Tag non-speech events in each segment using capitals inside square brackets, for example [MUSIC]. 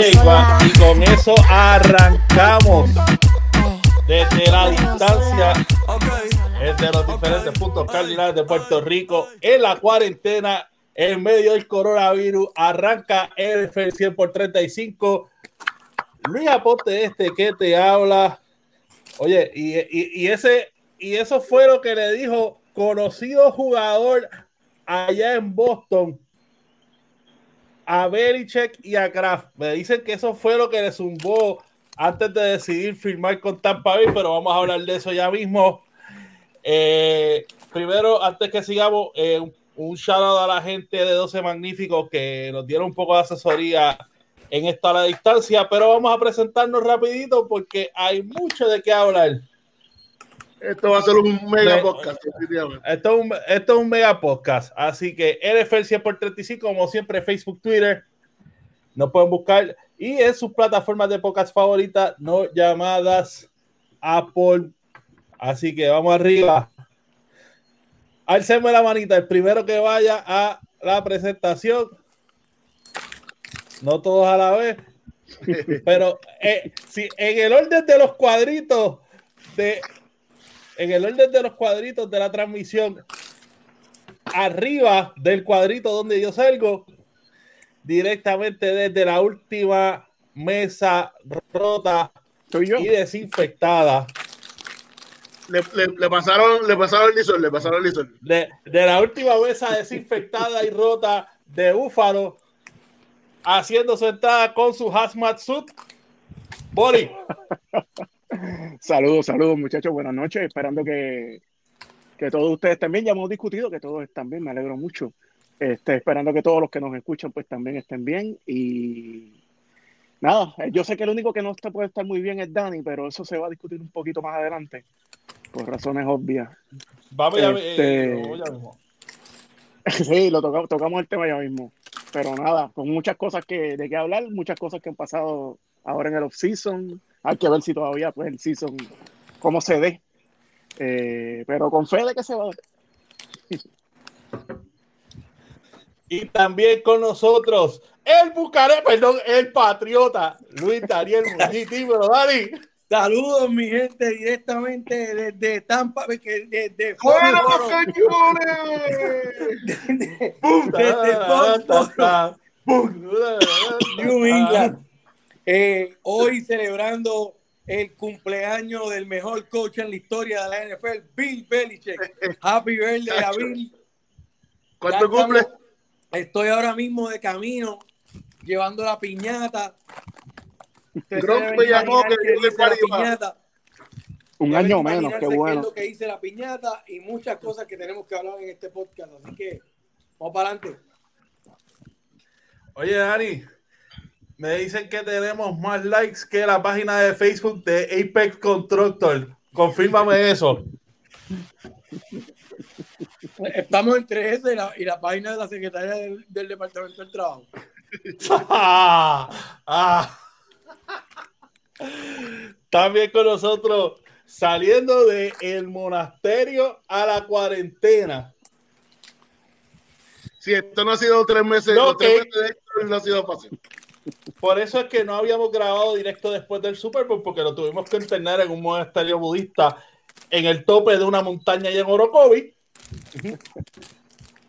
Y, con eso arrancamos desde la distancia, desde los diferentes puntos cardinales de Puerto Rico, en la cuarentena, en medio del coronavirus, arranca NFL 100 por 35. Luis Aponte este que te habla. Oye, y, y- y ese, y eso fue lo que le dijo conocido jugador allá en Boston a Belichick y a Kraft. Me dicen que eso fue lo que le zumbó antes de decidir firmar con Tampa Bay, pero vamos a hablar de eso ya mismo. Eh, primero, antes que sigamos, eh, un, shout out a la gente de 12 Magníficos que nos dieron un poco de asesoría en esta a la distancia, pero vamos a presentarnos rapidito porque hay mucho de qué hablar. Esto va a ser un mega podcast. Esto es un, esto es un mega podcast. Así que NFL 100 por 35, como siempre, Facebook, Twitter. Nos pueden buscar. Y en sus plataformas de podcast favoritas, no llamadas Apple. Así que vamos arriba. Alcemos la manita. El primero que vaya a la presentación. No todos a la vez. [LAUGHS] Pero eh, si en el orden de los cuadritos de en el orden de los cuadritos de la transmisión, arriba del cuadrito donde yo salgo, directamente desde la última mesa rota Soy yo. y desinfectada, Le, le- le pasaron, le pasaron el lisol, le pasaron el lisol. de, de la última mesa desinfectada y rota de Búfalo, haciendo su entrada con su hazmat suit. Bori, [LAUGHS] Saludos, saludos, muchachos. Buenas noches. Esperando que, que todos ustedes también ya hemos discutido, que todos están bien. Me alegro mucho. Este, esperando que todos los que nos escuchan pues también estén bien. Y nada, eh, yo sé que el único que no está, puede estar muy bien es Dani, pero eso se va a discutir un poquito más adelante, por razones obvias. vamos ya, Este- eh, vamos ya mismo. [LAUGHS] Sí, lo toca- tocamos el tema ya mismo. Pero nada, con muchas cosas que, de qué hablar, muchas cosas que han pasado ahora en el off-season. Hay que ver si todavía pues, el season, cómo se dé. Eh, pero con fe de que se va. Y también con nosotros el Bucaré, perdón, el Patriota, Luis Daniel Muñiz. [LAUGHS] Dímelo, Dani. Saludos, mi gente, directamente desde Tampa, que desde ¡Fuera Foxborough, los cañones! [LAUGHS] desde Foxborough, New England. Eh, hoy celebrando el cumpleaños del mejor coach en la historia de la NFL, Bill Belichick. Happy birthday a Bill. ¿Cuánto Ya cumple? estamos- Estoy ahora mismo de camino, llevando la piñata. Gronk me llamó que yo le. Un año menos, qué qué bueno. es lo que dice la piñata y muchas cosas que tenemos que hablar en este podcast. Así que vamos para adelante. Oye, Dani, me dicen que tenemos más likes que la página de Facebook de Apex Constructor. Confírmame [LAUGHS] eso. Estamos entre ese y la, y la página de la Secretaría del, del Departamento del Trabajo. Ah, [LAUGHS] ah. También con nosotros, saliendo del el monasterio a la cuarentena. Si esto no ha sido tres meses, No, tres meses de esto no ha sido fácil. Por eso es que no habíamos grabado directo después del Super Bowl, porque lo tuvimos que internar en un monasterio budista en el tope de una montaña allá en Orocovi.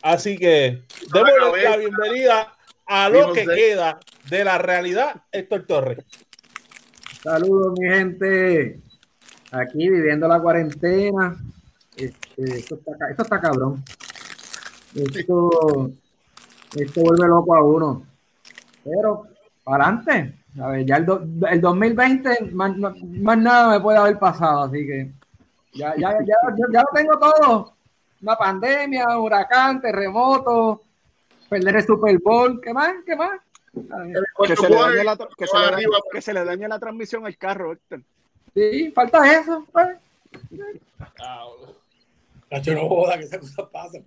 Así que démosle la bienvenida a lo que queda de la realidad, Héctor Torres. Saludos, mi gente. Aquí viviendo la cuarentena. Este, esto, está, esto está cabrón. Esto, esto vuelve loco a uno. Pero, para adelante. A ver, ya el, do- el 2020, más, más nada me puede haber pasado. Así que ya, ya, ya, ya, ya lo tengo todo. Una pandemia, huracán, terremoto, perder el Super Bowl. ¿Qué más? ¿Qué más? Que se, le dañe la, que, se le dañe, que se le dañe la transmisión al carro, Héctor. Sí, falta eso. pues. Nacho, no joda que esas cosas pasan.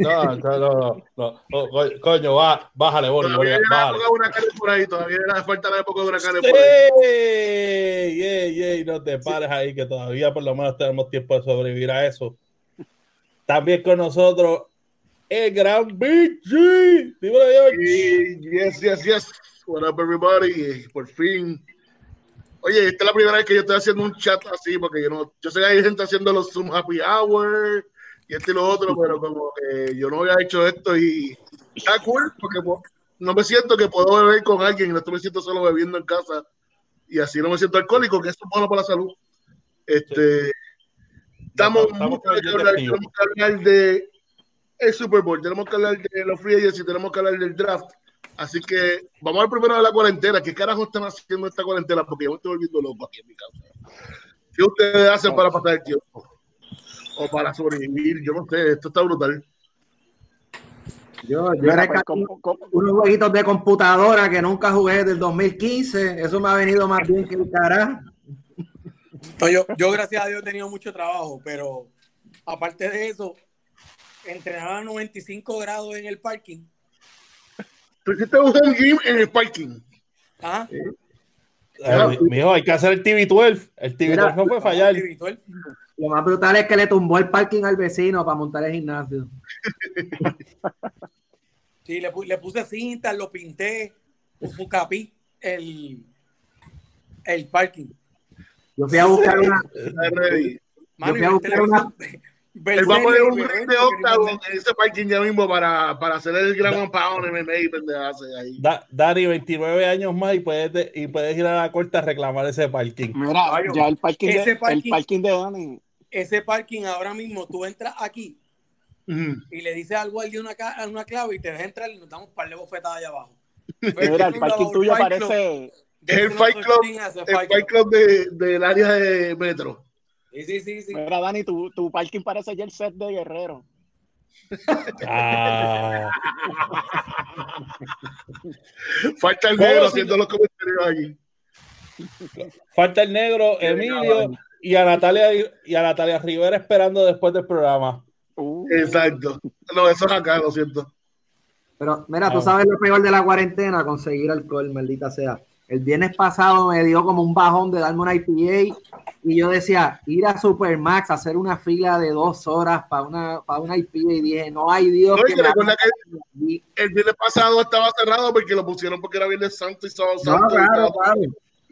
No, no, no, no. Oh, co- coño, va, bájale, Boli, Todavía hay la época de huracanes por ahí, todavía le falta la época de huracanes por ahí. ¡Ey! ¡Ey, ey! No te pares ahí, que todavía por lo menos tenemos tiempo de sobrevivir a eso. También con nosotros el gran Big G. Dímelo, George. Yes, yes, yes. What up, everybody? Por fin. Oye, esta es la primera vez que yo estoy haciendo un chat así, porque yo no, yo sé que hay gente haciendo los Zoom Happy Hour y este y lo otro, pero como que yo no había hecho esto y está cool, porque po- no me siento que puedo beber con alguien, no me siento solo bebiendo en casa y así no me siento alcohólico, que eso es bueno para la salud. Este, estamos, Estamos que hablar, tenemos que hablar de el Super Bowl, tenemos que hablar de los free agents y tenemos que hablar del draft. Así que vamos al primero de la cuarentena. ¿Qué carajo están haciendo esta cuarentena? Porque yo me estoy volviendo loco aquí en mi casa. ¿Qué ustedes hacen para pasar el tiempo? O para sobrevivir. Yo no sé, esto está brutal. Yo, yo rescaté pues, ¿cómo- cómo- unos jueguitos de computadora que nunca jugué desde el 2015. Eso me ha venido más bien que el carajo. No, yo, yo, gracias a Dios, he tenido mucho trabajo, pero aparte de eso, entrenaba a 95 grados en el parking. Tú hiciste un gym en el parking. ¿Ah? Eh, mi- mijo, hay que hacer el TV12. El TV12 Mira, no puede fallar. Lo más brutal es que le tumbó el parking al vecino para montar el gimnasio. [LAUGHS] Sí, le, le puse cintas, lo pinté, capi, el, el parking. Yo fui a buscar una. Mano, Yo fui a buscar ver [LAUGHS] Él va a poner un ring de no- en ese parking ya mismo para, para hacer el gran pound MMA y pendejarse ahí. Da- Dani, 29 años más y puedes, de- y puedes ir a la corte a reclamar ese parking. Mira, ya el parking, de, ese el parking- parking de Dani. Ese parking ahora mismo, tú entras aquí y le dices al guardia una, una clave y te dejas entrar y nos damos un par de bofetadas allá abajo. Mira, el parking tuyo parece. Es el Fight Club, el Fight Club de- del área de metro. Sí, sí, sí, sí. Mira, Dani, tu, tu parking parece ya el set de Guerrero. Ah, [LAUGHS] Falta el ¿Cómo negro haciendo los comentarios aquí. falta el negro, Emilio y a Natalia y a Natalia Rivera esperando después del programa. Uh, Exacto. No, eso es acá, lo siento. Pero mira, tú Ah. sabes lo peor de la cuarentena, conseguir alcohol, maldita sea. El viernes pasado me dio como un bajón de darme una IPA y yo decía, ir a Supermax a hacer una fila de dos horas para una, para una IPA y dije, no hay Dios No, que me recuerda haga que aquí". el viernes pasado estaba cerrado porque lo pusieron porque era viernes santo y sábado No, santo. claro.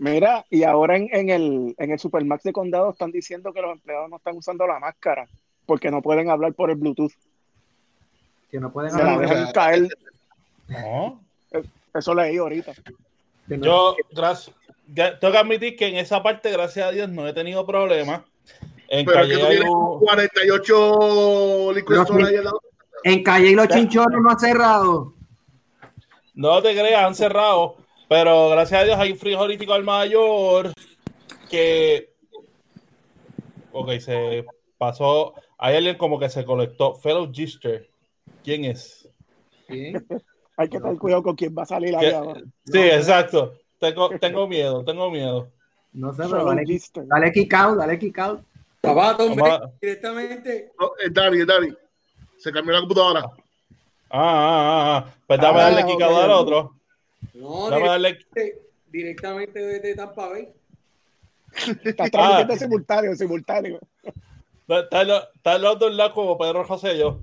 Mira, y ahora en, en el, en el Supermax de Condado están diciendo que los empleados no están usando la máscara porque no pueden hablar por el Bluetooth. Que no pueden Se la hablar. dejan caer. No. Eso leí ahorita. Yo, gracias. Tengo que admitir que en esa parte, gracias a Dios, no he tenido problemas. En Pero es que Calle tú hay tienes un- 48 liquid Pero store sí. ahí al lado. En Calle y los chinchorros no ha cerrado. No te creas, han cerrado. Pero gracias a Dios hay un frigorífico al mayor que. Ok, se pasó. Hay alguien como que se conectó. Fellow Gister. ¿Quién es? Sí. [LAUGHS] Hay que tener cuidado con quién va a salir ¿Qué? ahí ahora. Sí, exacto. Tengo, tengo miedo, tengo miedo. No sé, pero dale, dale kick out, dale kick out. Papá, hombre, Vamos a- directamente. No, es Dani, es Dani. Se cambió la computadora. Ah, ah, ah. Pues dame Ah, darle ok, quicado al otro. No, Dame darle. directamente, directamente desde Tampa Bay. Está Ah. simultáneo, simultáneo. Están los, dos lados como Pedro José y yo.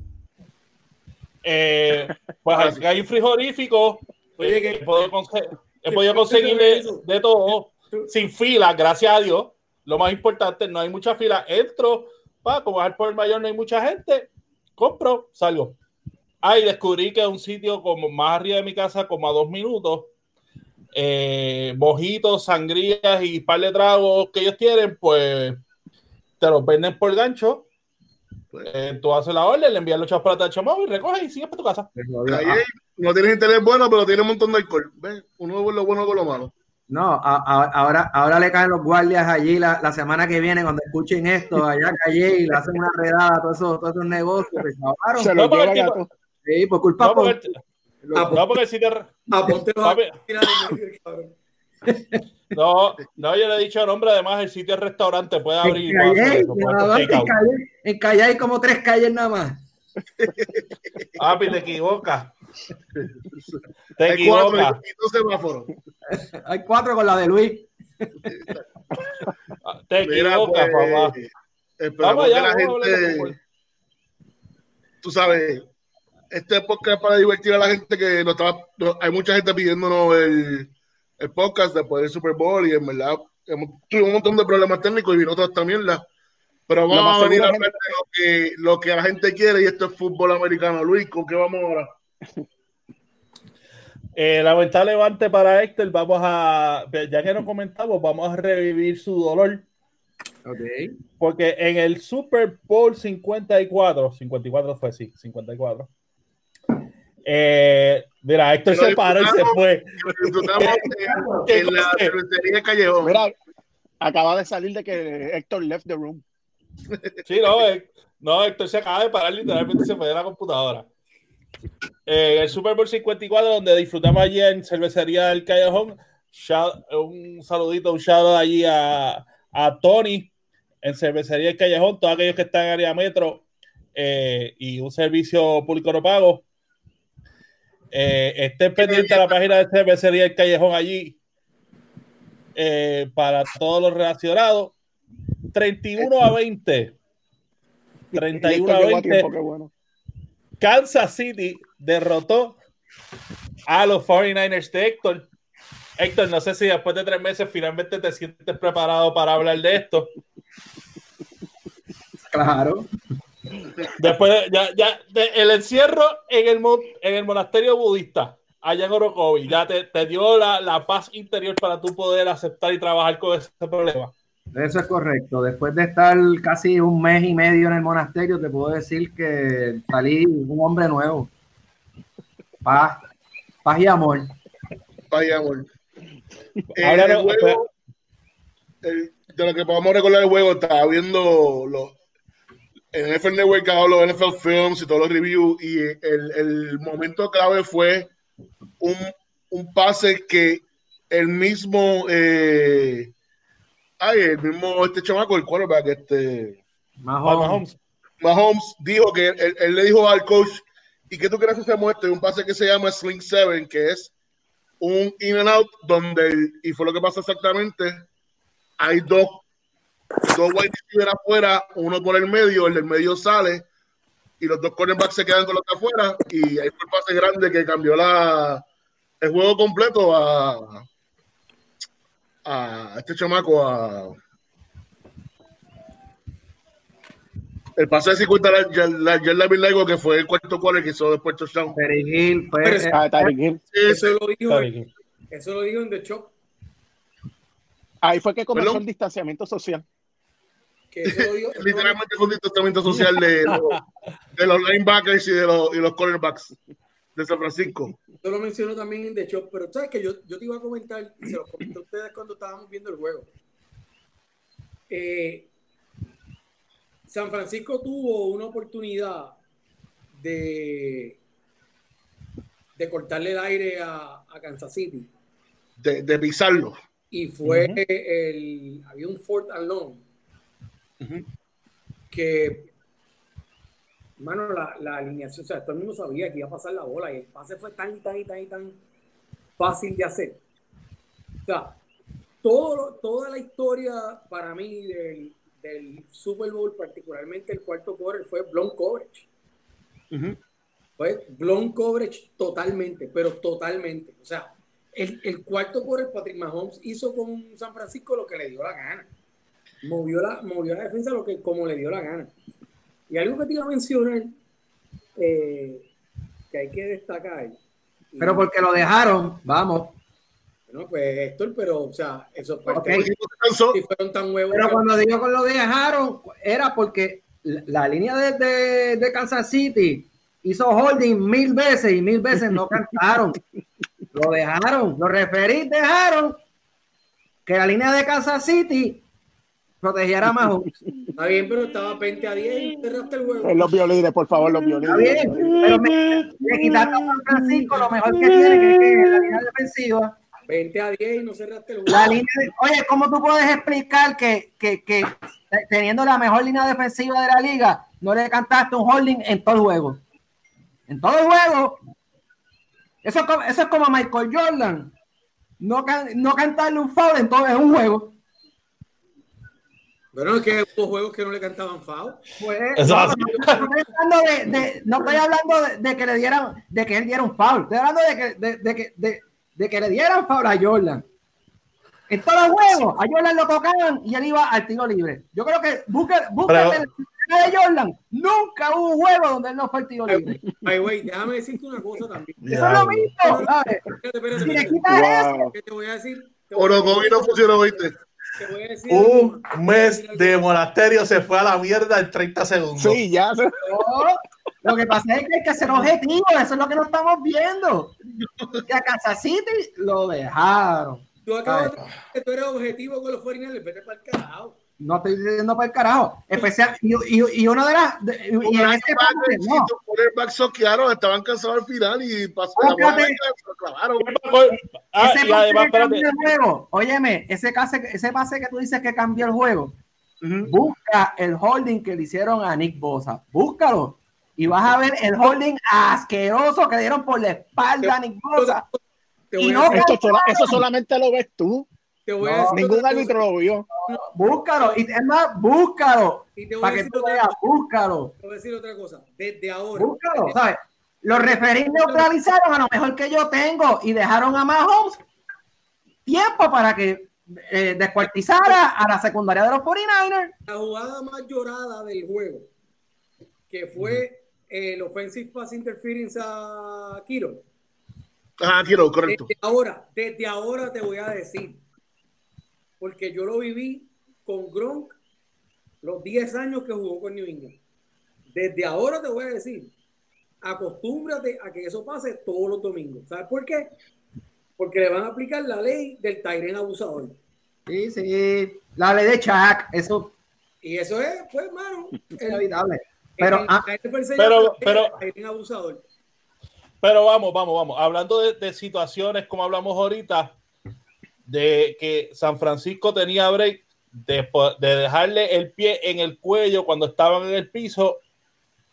Eh, pues Ah, hay, hay un frigorífico. Oye, que- he podido, conse- he que- podido que- conseguir de, todo, sin fila, gracias a Dios. Lo más importante, no hay mucha fila. Entro, pa, como al por el mayor no hay mucha gente, compro, salgo. Ahí descubrí que un sitio como más arriba de mi casa, como a dos minutos. Eh, mojitos, sangrías y par de tragos que ellos tienen, pues te los venden por gancho. Eh, tú haces la orden, le envías los chavos para el chamado y recoges y sigues para tu casa. Calle, no tienes internet bueno, pero tiene un montón de alcohol. ¿Ves? Uno ve lo bueno con lo malo. No, a- a- ahora, ahora le caen los guardias allí la, la semana que viene cuando escuchen esto, allá calle y le hacen una redada a todos esos, todos esos negocios. pues, se acabaron. Se lo llevan el a tipo- todos. Sí, por culpa No, porque por- el, No, porque si te. No, no, yo le he dicho nombre, además el sitio restaurante puede abrir. En Calle, eso, en. Calle- en Calle hay como tres calles nada más. [LAUGHS] Papi, te equivocas. Te Hay cuatro y equivocas. semáforos. [LAUGHS] Hay cuatro con la de Luis. Te Mira, equivocas, pues, papá. Vamos que allá, la vamos a hablar de gente, tú sabes, este podcast es para divertir a la gente que no estaba, no- hay mucha gente pidiéndonos el, el podcast después del Super Bowl y en verdad hemos, tuvimos un montón de problemas técnicos y vino toda esta mierda. Pero vamos a venir a hablar de lo que, lo que la gente quiere y esto es fútbol americano. Luis, ¿con qué vamos ahora? [LAUGHS] Eh, lamentable levante para Héctor. Vamos a, ya que no comentamos, vamos a revivir su dolor. Ok. Porque en el Super Bowl 54, 54 fue, sí, 54. Eh, mira, Héctor se paró y se fue. En, [LAUGHS] en la cervecería Callejón. Mira, acaba de salir de que Héctor left the room. Sí, no, eh, no, Héctor se acaba de parar, literalmente se fue de la computadora. Eh, el Super Bowl 54, donde disfrutamos allí en Cervecería del Callejón. Shout- un saludito, un shout out allí a, a Tony en Cervecería del Callejón, todos aquellos que están en área metro eh, y un servicio público no pago. Eh, estén pendientes de la página de Cervecería del Callejón allí eh, para todos los relacionados. 31 a 20. 31 a Héctor llegó a 20. tiempo, qué bueno. Kansas City derrotó a los 49ers de Héctor. Héctor, no sé si después de tres meses finalmente te sientes preparado para hablar de esto. Claro. Después de, ya, ya, de- el encierro en el, mon- en el monasterio budista, allá en Orocovi, ya te, te dio la, la paz interior para tú poder aceptar y trabajar con ese problema. Eso es correcto. Después de estar casi un mes y medio en el monasterio, te puedo decir que salí un hombre nuevo. Paz, paz y amor. Vaya, amor. [LAUGHS] Eh, Háblanos, el juego, el- de lo que podamos recordar el juego, estaba viendo los, en NFL Network hago los NFL Films y todos los reviews y el, el momento clave fue un, un pase que el mismo eh, ay, el mismo este chamaco, el quarterback, este Pat joven. Mahomes. Mahomes dijo que él, él le dijo al coach, ¿y qué tú quieres que esto? Y un pase que se llama Sling Seven, que es un in and out, donde, y fue lo que pasó exactamente, hay dos, dos wide receivers afuera, uno por el medio, el del medio sale, y los dos cornerbacks se quedan con los de afuera, y ahí fue el pase grande que cambió la, el juego completo a, a este chamaco, a... El pase de 50 la, la, la yarda bien largo que fue el cuarto quarter que hizo después touchdown. Ah. Eso lo dijo, eso lo dijo en The Shock. Ahí fue que comenzó Perdón. el distanciamiento social. Que eso lo dijo, Literalmente fue un distanciamiento social de, los- de los linebackers y de los, y los cornerbacks de San Francisco. Yo lo menciono también en The Shock, pero sabes que yo, yo te iba a comentar, y se lo comenté a ustedes cuando estábamos viendo el juego. Eh, San Francisco tuvo una oportunidad de, de cortarle el aire a, a Kansas City. De, de pisarlo. Y fue el. Había un fourth and long Que. Mano, la, la alineación, o sea, todo el mundo sabía que iba a pasar la bola y el pase fue tan, tan, tan, tan fácil de hacer. O sea, todo, toda la historia para mí del, del Super Bowl, particularmente el cuarto quarter, fue blown coverage. Ujú. Fue blown coverage totalmente, pero totalmente. O sea, el, el cuarto quarter, Patrick Mahomes hizo con San Francisco lo que le dio la gana. Movió la, movió la defensa lo que, como le dio la gana. Y algo que te iba a mencionar, eh, que hay que destacar. Pero porque lo dejaron, vamos. Bueno, pues Héctor, pero, o sea, eso es parte Ok. El equipo se cansó. Si fueron tan huevos. Pero que- cuando digo que lo dejaron, era porque la, la línea de, de- de Kansas City hizo holding mil veces y mil veces no cantaron. [LAUGHS] lo dejaron, los referís dejaron que la línea de Kansas City protegiera a Mahomes. Está bien, pero estaba 20 a 10 y cerraste el juego. Eh, Los violines, por favor, los violines. Está bien, pero me, le quitaste a San Francisco lo mejor que tiene, que es que es la línea defensiva. 20 a 10 y no cerraste el juego. La línea de- oye, ¿cómo tú puedes explicar que, que, que teniendo la mejor línea defensiva de la liga, no le cantaste un holding en todo el juego? En todo el juego. Eso es como, eso es como Michael Jordan. No, can- no cantarle un foul en todo en un juego. Bueno, es que hubo juegos que no le cantaban foul. Pues, no, así. no, no estoy hablando de, de- no estoy hablando de, de que le dieran, de que él diera un foul. Estoy hablando de que, de, de que, de, de que le dieran foul a Jordan. En todos los juegos, a Jordan lo tocaban y él iba al tiro libre. Yo creo que busca, busca Pero- el sistema de Jordan. Nunca hubo un juego donde él no fue al tiro libre. Ay, güey, déjame decirte una cosa también. Eso es lo mismo, Si le quitas eso, Wow. ¿Qué te voy a decir? Orocovi no funcionó, ¿viste? Decir Un mes de monasterio se fue a la mierda en 30 segundos. Sí, ya. se- no. Lo que pasa es que hay que ser objetivo, eso es lo que no estamos viendo. Que a Kansas City lo dejaron. Tú acabas de decir que tú eres objetivo con los 49ers, vete para el carajo. No estoy diciendo para el carajo. Especial, y, y, y una de las. de- y en este que no. los quarterbacks soquearon, estaban cansados al final y pasó la bola lo clavaron. Ah, ese pase además, que cambió espérate. el juego. Óyeme, ese pase, ese pase que tú dices que cambió el juego. Busca el holding que le hicieron a Nick Bosa. Búscalo. Y vas a ver el holding asqueroso que dieron por la espalda a Nick Bosa. Y no sola- eso solamente lo ves tú. Te voy No, a decir Ningún árbitro lo vio. Búscalo. Y es más, búscalo. Y te voy a Para que tú otra veas, búscalo. Te voy a decir otra cosa. Desde ahora. Búscalo, ¿sabes? Los referees neutralizaron a lo mejor que yo tengo y dejaron a Mahomes tiempo para que eh, descuartizara a la secundaria de los 49ers. La jugada más llorada del juego, que fue el offensive pass interference a Kiro. Ajá, quiero, correcto. Desde ahora, desde ahora te voy a decir, porque yo lo viví con Gronk los 10 años que jugó con New England. Desde ahora te voy a decir, acostúmbrate a que eso pase todos los domingos. ¿Sabes por qué? Porque le van a aplicar la ley del Tyren abusador. Sí, sí. La ley de Chuck, eso Y eso es, pues, el, inevitable. Pero, el- ah, pero- pero- abusador. Pero vamos, vamos, vamos. Hablando de, de situaciones como hablamos ahorita, de que San Francisco tenía break después de dejarle el pie en el cuello cuando estaban en el piso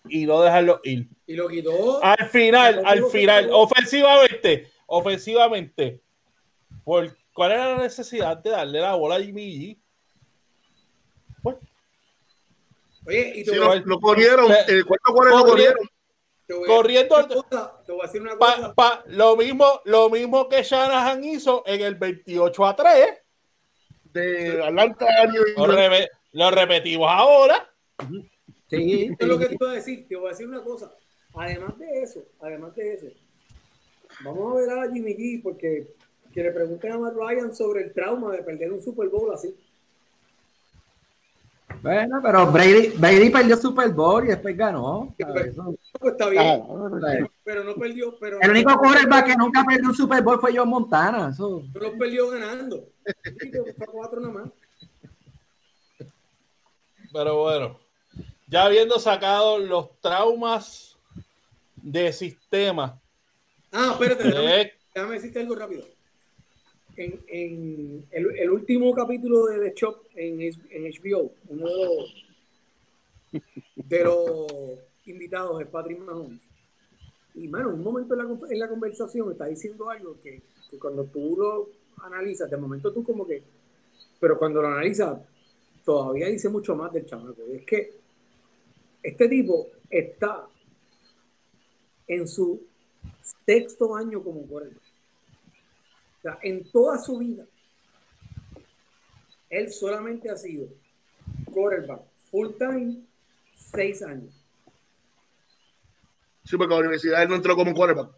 y no dejarlo ir. Y lo quitó. Al final, al final, ofensivamente, ofensivamente, ¿por ¿cuál era la necesidad de darle la bola a Jimmy G? Oye, y te Sí, lo, lo corrieron, Pe- el cuarto cuarto corrieron. Corriendo- cosa, Te voy a decir una cosa. pa- lo, mismo, lo mismo que Shanahan hizo en el 28 a 3. De Atlanta Lo, re- lo repetimos ahora. sí, [LAUGHS] Esto es lo que te iba a decir. Te voy a decir una cosa. Además de eso, además de eso, vamos a ver a Jimmy G porque que le pregunten a Matt Ryan sobre el trauma de perder un Super Bowl así. Bueno, pero Brady, Brady perdió Super Bowl y después ganó. Eso- Pues está bien, Ah, pero no perdió. Pero El único quarterback que nunca perdió un Super Bowl fue John Montana. Eso. Lo perdió ganando. Fue cuatro nada más. Pero bueno, ya habiendo sacado los traumas de sistema, Ah, espérate, déjame, eh, déjame decirte algo rápido. En, en el, el último capítulo de The Shop en, en HBO, uno de los, de invitados es Patrick Mahomes. Y, mano, un momento en la, conversación está diciendo algo que, que cuando tú lo analizas, de momento tú como que, pero cuando lo analizas, todavía dice mucho más del chamaco. Y es que este tipo está en su sexto año como quarterback. O sea, en toda su vida, él solamente ha sido quarterback full time seis años. Sí, porque la universidad él no entró como quarterback,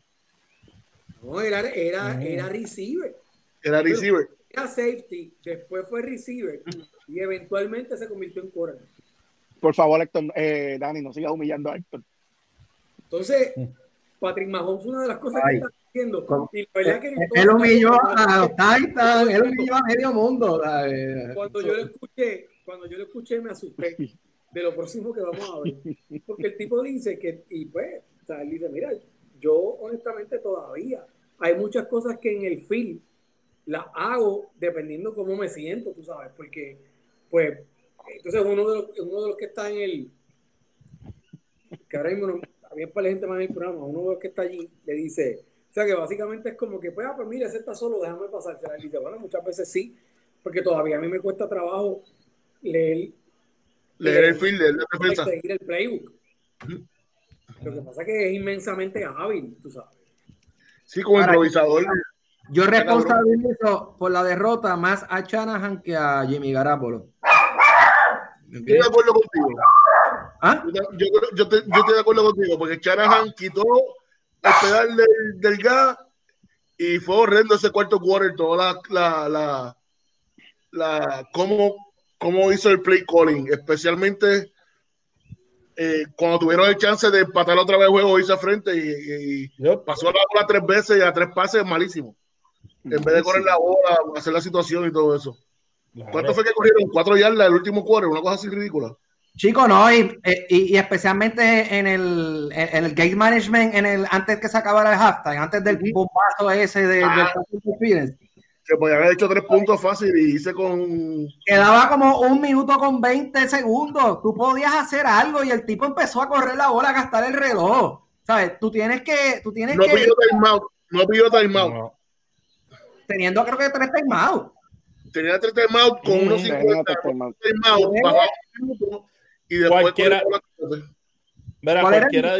No, era, era, era receiver. era receiver. Era safety, después fue receiver y eventualmente se convirtió en quarterback. Por favor, Héctor, eh, Dani, no sigas humillando a Héctor. Entonces, Patrick Mahomes, una de las cosas Ay. que está ¿Cómo? y la verdad que Él, humilló a los Titans, él humilló a medio mundo. ¿sabes? cuando yo lo escuché, cuando yo lo escuché me asusté de lo próximo que vamos a ver. Porque el tipo dice que, y pues, o sea, él dice, mira, yo honestamente todavía hay muchas cosas que en el film las hago dependiendo cómo me siento, tú sabes, porque, pues, entonces uno de los, uno de los que está en el, que ahora mismo no, también para la gente más en el programa, uno de los que está allí le dice, o sea que básicamente es como que, pues, ah, pues mira, ese está solo, déjame pasar. Y dice, bueno, muchas veces sí, porque todavía a mí me cuesta trabajo leer, Leer el film, leer la defensa. seguir el playbook. Lo que pasa es que es inmensamente hábil, tú sabes. Sí, como Ahora, improvisador. Yo responsabilizo por la derrota más a Shanahan que a Jimmy Garapolo. Estoy de acuerdo contigo. ¿Ah? Yo, yo, yo te- yo estoy de acuerdo contigo, porque Shanahan quitó el pedal del, del gas y fue horrendo ese cuarto quarter, toda la, la, la, la cómo, cómo hizo el play calling, especialmente eh, cuando tuvieron el chance de empatar otra vez el juego, hizo frente y, y Yo- pasó la bola tres veces y a tres pases malísimo. En vez de correr la bola, hacer la situación y todo eso. ¿Cuánto fue que corrieron? Cuatro yardas el último quarter, una cosa así ridícula. Chico, no, y, eh, y, y especialmente en el, en en el game management, en el, antes que se acabara el halftime, antes del bombazo ese de, Ah. del que podía haber hecho tres puntos fácil y hice con quedaba como un minuto con 20 segundos. Tú podías hacer algo y el tipo empezó a correr la bola, a gastar el reloj. ¿Sabes? Tú tienes que, tú tienes no que, pidió timeout no pidió timeout No. teniendo creo que tres timeouts. tenía tres timeout con unos tenía 50 tres timeout. Y después Cualquiera- la- Mira, ¿Cuál era cualquiera,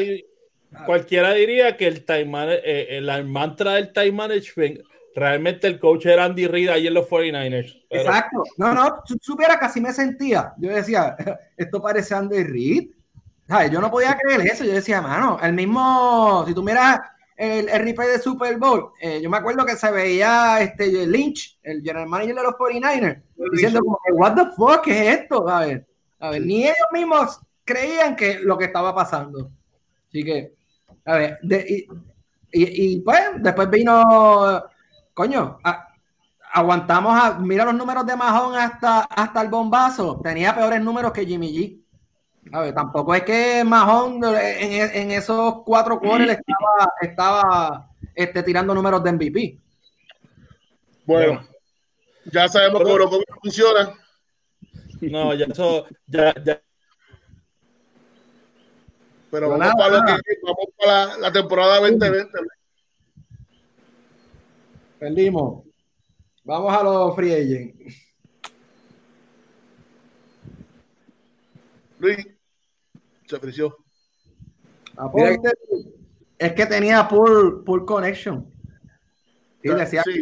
cualquiera diría que el time man- eh, el mantra del time management, realmente el coach era Andy Reid ahí en los 49ers. Pero- Exacto. No, no, tú supieras que así me sentía. Yo decía, [LAUGHS] esto parece Andy Reid. ¿Sabes? Yo no podía creer eso. Yo decía, mano, el mismo, si tú miras el, el replay de Super Bowl, eh, yo me acuerdo que se veía este Lynch, el general manager de los 49ers, diciendo como what the fuck, ¿qué es esto? A ver, ni ellos mismos creían que lo que estaba pasando. Así que, a ver, de- y, y- y, pues después vino, coño, a- aguantamos a, mira los números de Mahón hasta, hasta el bombazo, tenía peores números que Jimmy G. A ver, tampoco es que Mahón en, en esos cuatro quarters estaba, estaba este, tirando números de MVP. bueno ya sabemos cómo funciona No, ya eso, ya, ya, pero vamos nada, para, lo nada. que- vamos para la, la temporada 2020 Perdimos. Vamos a los free agents. Luis se Aponte. Es que tenía poor, poor connection. Y decía Sí.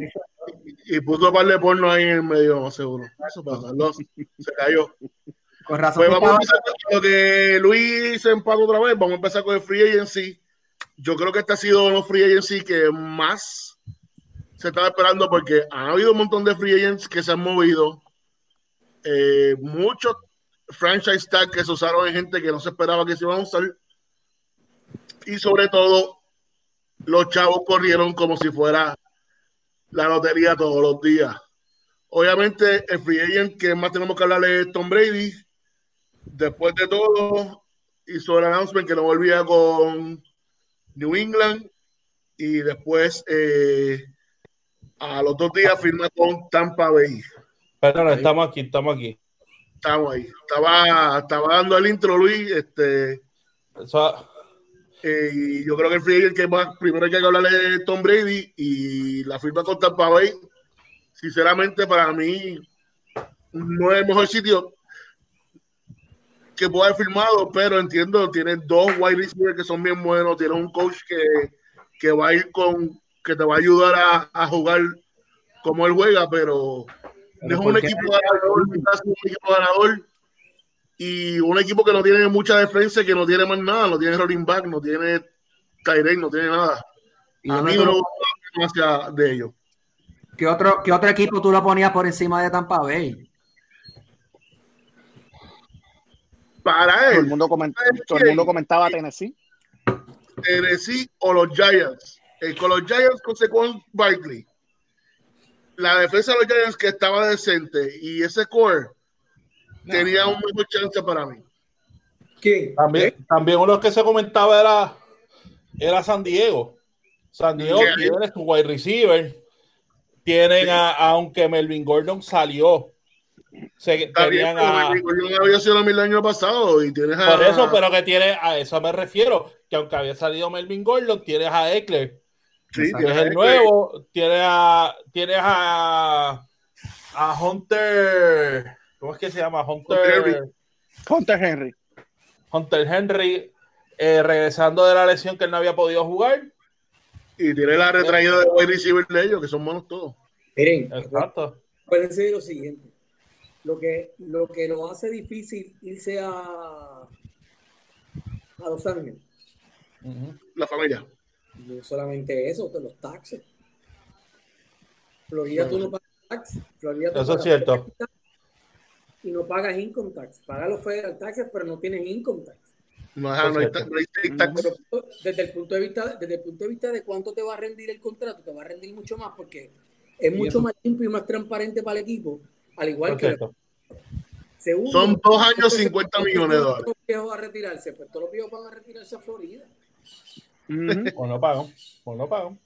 y puso un par de porno ahí en el medio seguro eso pasa lo- se cayó con razón. Pues vamos a empezar con lo que Luis se empató otra vez. Vamos a empezar con el free agency. Yo creo que este ha sido uno free agency que más se estaba esperando porque ha habido un montón de free agents que se han movido. Eh, muchos franchise tag que se usaron en gente que no se esperaba que se iban a usar. Y sobre todo, los chavos corrieron como si fuera la lotería todos los días. Obviamente, el free agent que más tenemos que hablar es Tom Brady. Después de todo, hizo el announcement que no volvía con New England. Y después, eh, a los dos días, firma con Tampa Bay. perdón, estamos aquí, estamos aquí. Estamos ahí. Estaba, estaba dando el intro, Luis. Este, Eso- eh, y yo creo que el free agent que más, primero hay que hablarle de Tom Brady y la firma con Tampa Bay. Sinceramente, para mí, no es el mejor sitio que pueda haber firmado, pero entiendo, tiene dos wide receivers que son bien buenos, tiene un coach que, que va a ir con, que te va a ayudar a, a jugar como él juega, pero no es un equipo ganador, un equipo ganador y un equipo que no tiene mucha defensa, que no tiene más nada, no tiene rolling back, no tiene Tyrene, no tiene nada. ¿Y A mí no me gusta demasiado de ellos. ¿Qué otro, ¿Qué otro equipo tú lo ponías por encima de Tampa Bay? Para Todo el él, mundo, coment- todo el mundo comentaba Tennessee. Tennessee o los Giants. Eh, con los Giants con Barkley. La defensa de los Giants que estaba decente y ese core tenía un mejor chance para mí. ¿Quién? También, también uno que se comentaba era, era San Diego. San Diego tiene su wide receiver. Tienen a, aunque Melvin Gordon salió. Se, bien, tenían a, Melvin Gordon había sido el año pasado y tienes a. por eso, pero que tiene, a eso me refiero. Que aunque había salido Melvin Gordon, tienes a Eckler, Sí, tienes el nuevo. Tienes a, tienes a, a Hunter. ¿Cómo es que se llama? Hunter Henry. Hunter. Hunter Henry. Hunter Henry. eh, regresando de la lesión que él no había podido jugar. Y tiene la retraída de wide receiver de ellos, que son buenos todos. Miren, Exacto. acuérdense de lo siguiente. Lo que, lo que nos hace difícil irse a, a Los Ángeles. La familia. no solamente eso, los taxes. Florida tú no pagas tax. Florida tú Eso es pagas cierto. federal tax Y no pagas income tax. Pagas los federal taxes, pero no tienes income tax. No, ajá, no hay, no hay desde el punto de vista, desde el punto de vista de cuánto te va a rendir el contrato, te va a rendir mucho más porque es Y mucho eso- más limpio y más transparente para el equipo, al igual que Perfecto. segundo, Son dos años, entonces, 50 ¿dónde millones de dólares. Los viejos a retirarse, pues todos los viejos van a retirarse a Florida. O no pagan. O no pagan.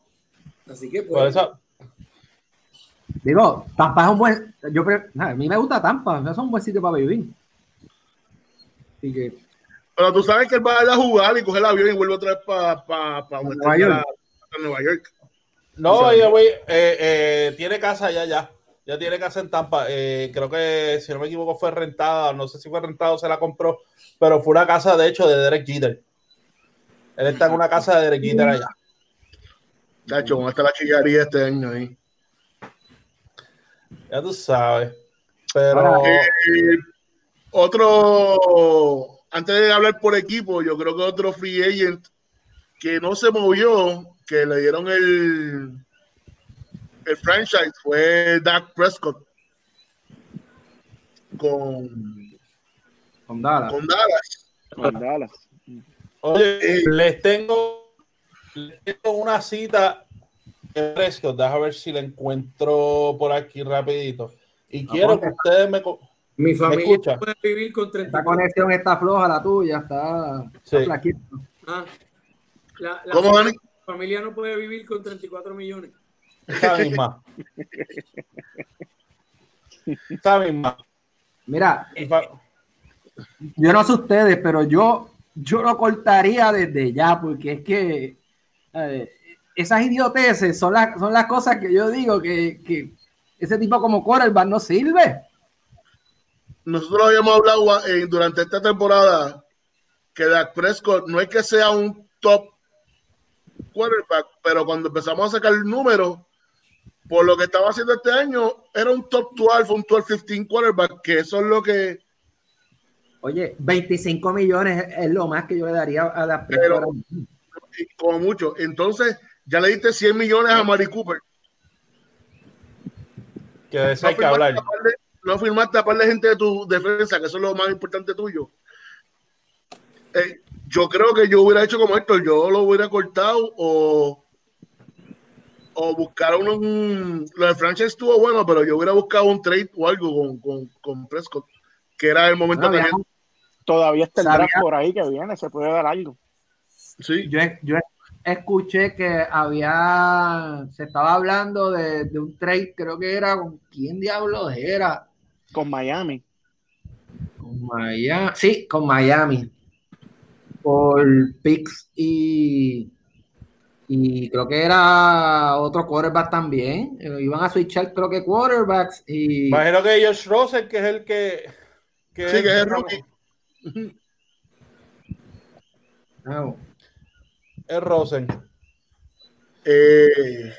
Así que Por pues, eso, Digo, Tampa es un buen. Yo a mí me gusta Tampa, es un buen sitio para vivir. Así que, Pero tú sabes que él va a ir a jugar y coger el avión y vuelve otra vez para pa, Nueva York. Nueva York. No, oye, güey, eh, eh, tiene casa ya, ya. Ya tiene casa en Tampa. Eh, creo que, si no me equivoco, fue rentada. No sé si fue rentada o se la compró, pero fue una casa, de hecho, de Derek Jeter. Él está en una casa de Derek Jeter allá. Tacho, ¿cómo está la chillería este año ahí? Ya tú sabes. Pero, Eh, otro, antes de hablar por equipo, yo creo que otro free agent que no se movió, que le dieron el, el franchise, fue Dak Prescott con, con Dallas. con Dallas. Con Dallas. oye, eh, les tengo, les tengo una cita de Prescott. Déjame ver si la encuentro por aquí rapidito. Y quiero que ustedes me... mi familia puede vivir con Esta 34 conexión está floja, la tuya, está, está Sí. flaquita. Ah, la, la ¿Cómo, Dani? familia no puede vivir con 34 millones. Esa misma. Esa misma. Mira, fa- yo no sé ustedes, pero yo, yo lo cortaría desde ya, porque es que eh, esas idioteces son las, son las cosas que yo digo que, que ese tipo como quarterback no sirve. Nosotros habíamos hablado eh, durante esta temporada que Dak Prescott no es que sea un top quarterback, pero cuando empezamos a sacar el número, por lo que estaba haciendo este año, era un top 12, un 12-15 quarterback, que eso es lo que Oye, 25 millones es, lo más que yo le daría a la Pero- como mucho. Entonces, ya le diste 100 millones a Mari Cooper. que de eso hay que hablar. No firmaste a par de gente de tu defensa, que eso es lo más importante tuyo. Eh, yo creo que yo hubiera hecho como esto, yo lo hubiera cortado o, o buscar un, un- Lo de franchise estuvo bueno, pero yo hubiera buscado un trade o algo con, con, con Prescott, que era el momento No, que ya, Todavía está el draft por ahí que viene, se puede dar algo. Sí, yo, yo escuché que había, se estaba hablando de, de un trade, creo que era con quién diablos era. Con Miami. Con Miami. Sí, con Miami. Por picks y. Y creo que era otro quarterback también. Eh, Iban a switchar, creo que quarterbacks. Y. Imagino que Josh Rosen, que es el que. que Sí, que es el rookie. No. Es Rosen. Eh,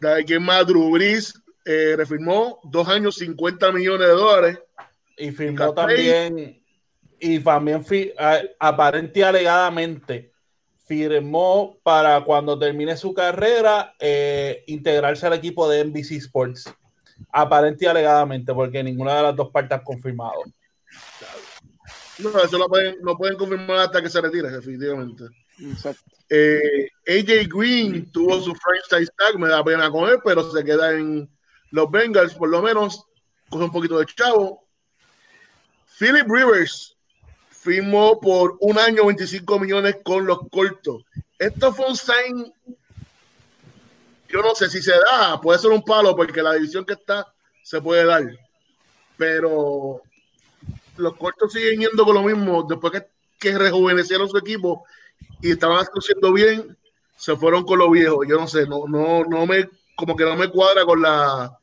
¿de quién más? Drew Brees eh, refirmó dos años, 50 millones de dólares. Y firmó también. Y también, aparente y alegadamente, firmó para cuando termine su carrera eh, integrarse al equipo de NBC Sports. Aparente y alegadamente, porque ninguna de las dos partes ha confirmado. No, eso lo pueden, no pueden confirmar hasta que se retire, definitivamente. Exacto. Eh, AJ Green tuvo su franchise tag, me da pena con él, pero se queda en los Bengals, por lo menos coge un poquito de chavo. Philip Rivers firmó por un año 25 millones con los cortos. Esto fue un sign. Yo no sé si se da, puede ser un palo porque la división que está se puede dar. Pero los cortos siguen yendo con lo mismo. Después que, que rejuvenecieron su equipo y estaban haciendo bien, se fueron con lo viejo. Yo no sé, no, no, no me, como que no me cuadra con la,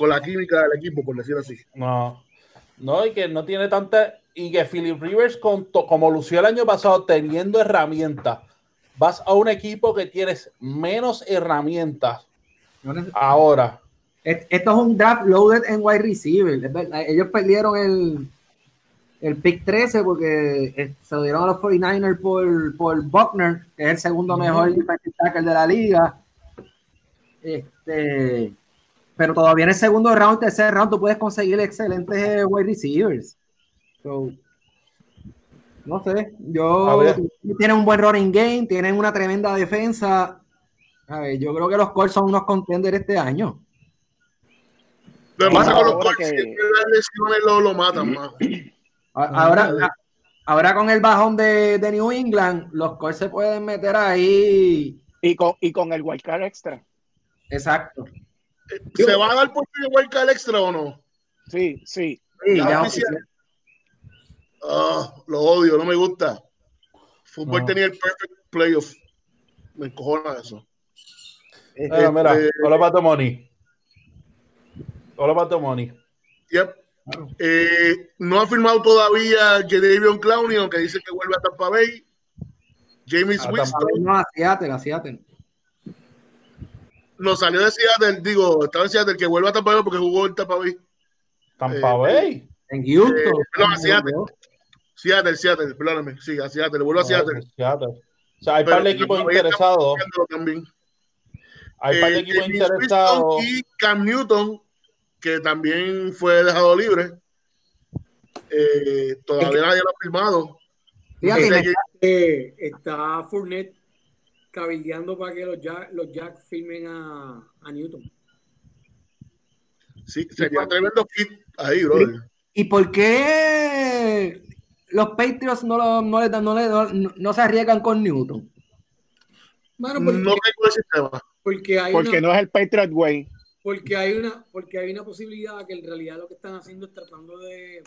con la química del equipo, por decir así. No, no, y que no tiene tanta, y que Philip Rivers, con to- como lució el año pasado, teniendo herramientas, vas a un equipo que tienes menos herramientas ahora. Esto es un draft loaded en wide receiver. es verdad, Ellos perdieron el, el pick 13 porque eh, se lo dieron a los 49ers por, por Buckner, que es el segundo mejor defensive tackle de la liga. Este, pero todavía en el segundo round, tercer round, tú puedes conseguir excelentes wide receivers. So, no sé, yo tienen un buen running game, tienen una tremenda defensa. A ver, yo creo que los Colts son unos contenders este año. Lo que Sí, pasa con los ahora Colts que- siempre las lesiones lo, lo matan más. Ahora, ahora con el bajón de, de New England, los Colts se pueden meter ahí. Y con, y con el wildcard extra. Exacto. ¿Se va a dar por que el extra o no? Sí, sí. Sí, Ya ya- oficial. Ah, lo odio, no me gusta. Fútbol No. tenía el perfect playoff. Me encojona eso. Mira, mira, Este- hola Pato Money. Hola Pato Money. Yep. Eh, no ha firmado todavía Jadavion Clowney, aunque dice que vuelve a Tampa Bay. James Winston No, a Seattle, a Seattle. Nos salió de Seattle, digo, estaba en Seattle que vuelve a Tampa Bay porque jugó en Tampa Bay. Tampa Eh, Bay. En Houston. Eh, perdón, a Seattle. Seattle, Seattle, perdóname. Sí, a Seattle, vuelve a Seattle. Seattle. O sea, hay Pero par de equipos interesados. También. Hay par de Eh, equipos interesados. Y Cam Newton, que también fue dejado libre. Eh, todavía nadie lo ha firmado. Fíjate, Eh, está Fournette cabildeando para que los Jack, los Jack firmen a, a Newton. sí, sería tremendo fit ahí, brother. ¿Y por qué los Patriots no, lo- no, le no, le- no- no se arriesgan con Newton? Bueno, No porque, tengo el sistema. porque hay Porque una, no es el Patriot Way. porque hay una, porque hay una posibilidad que en realidad lo que están haciendo es tratando de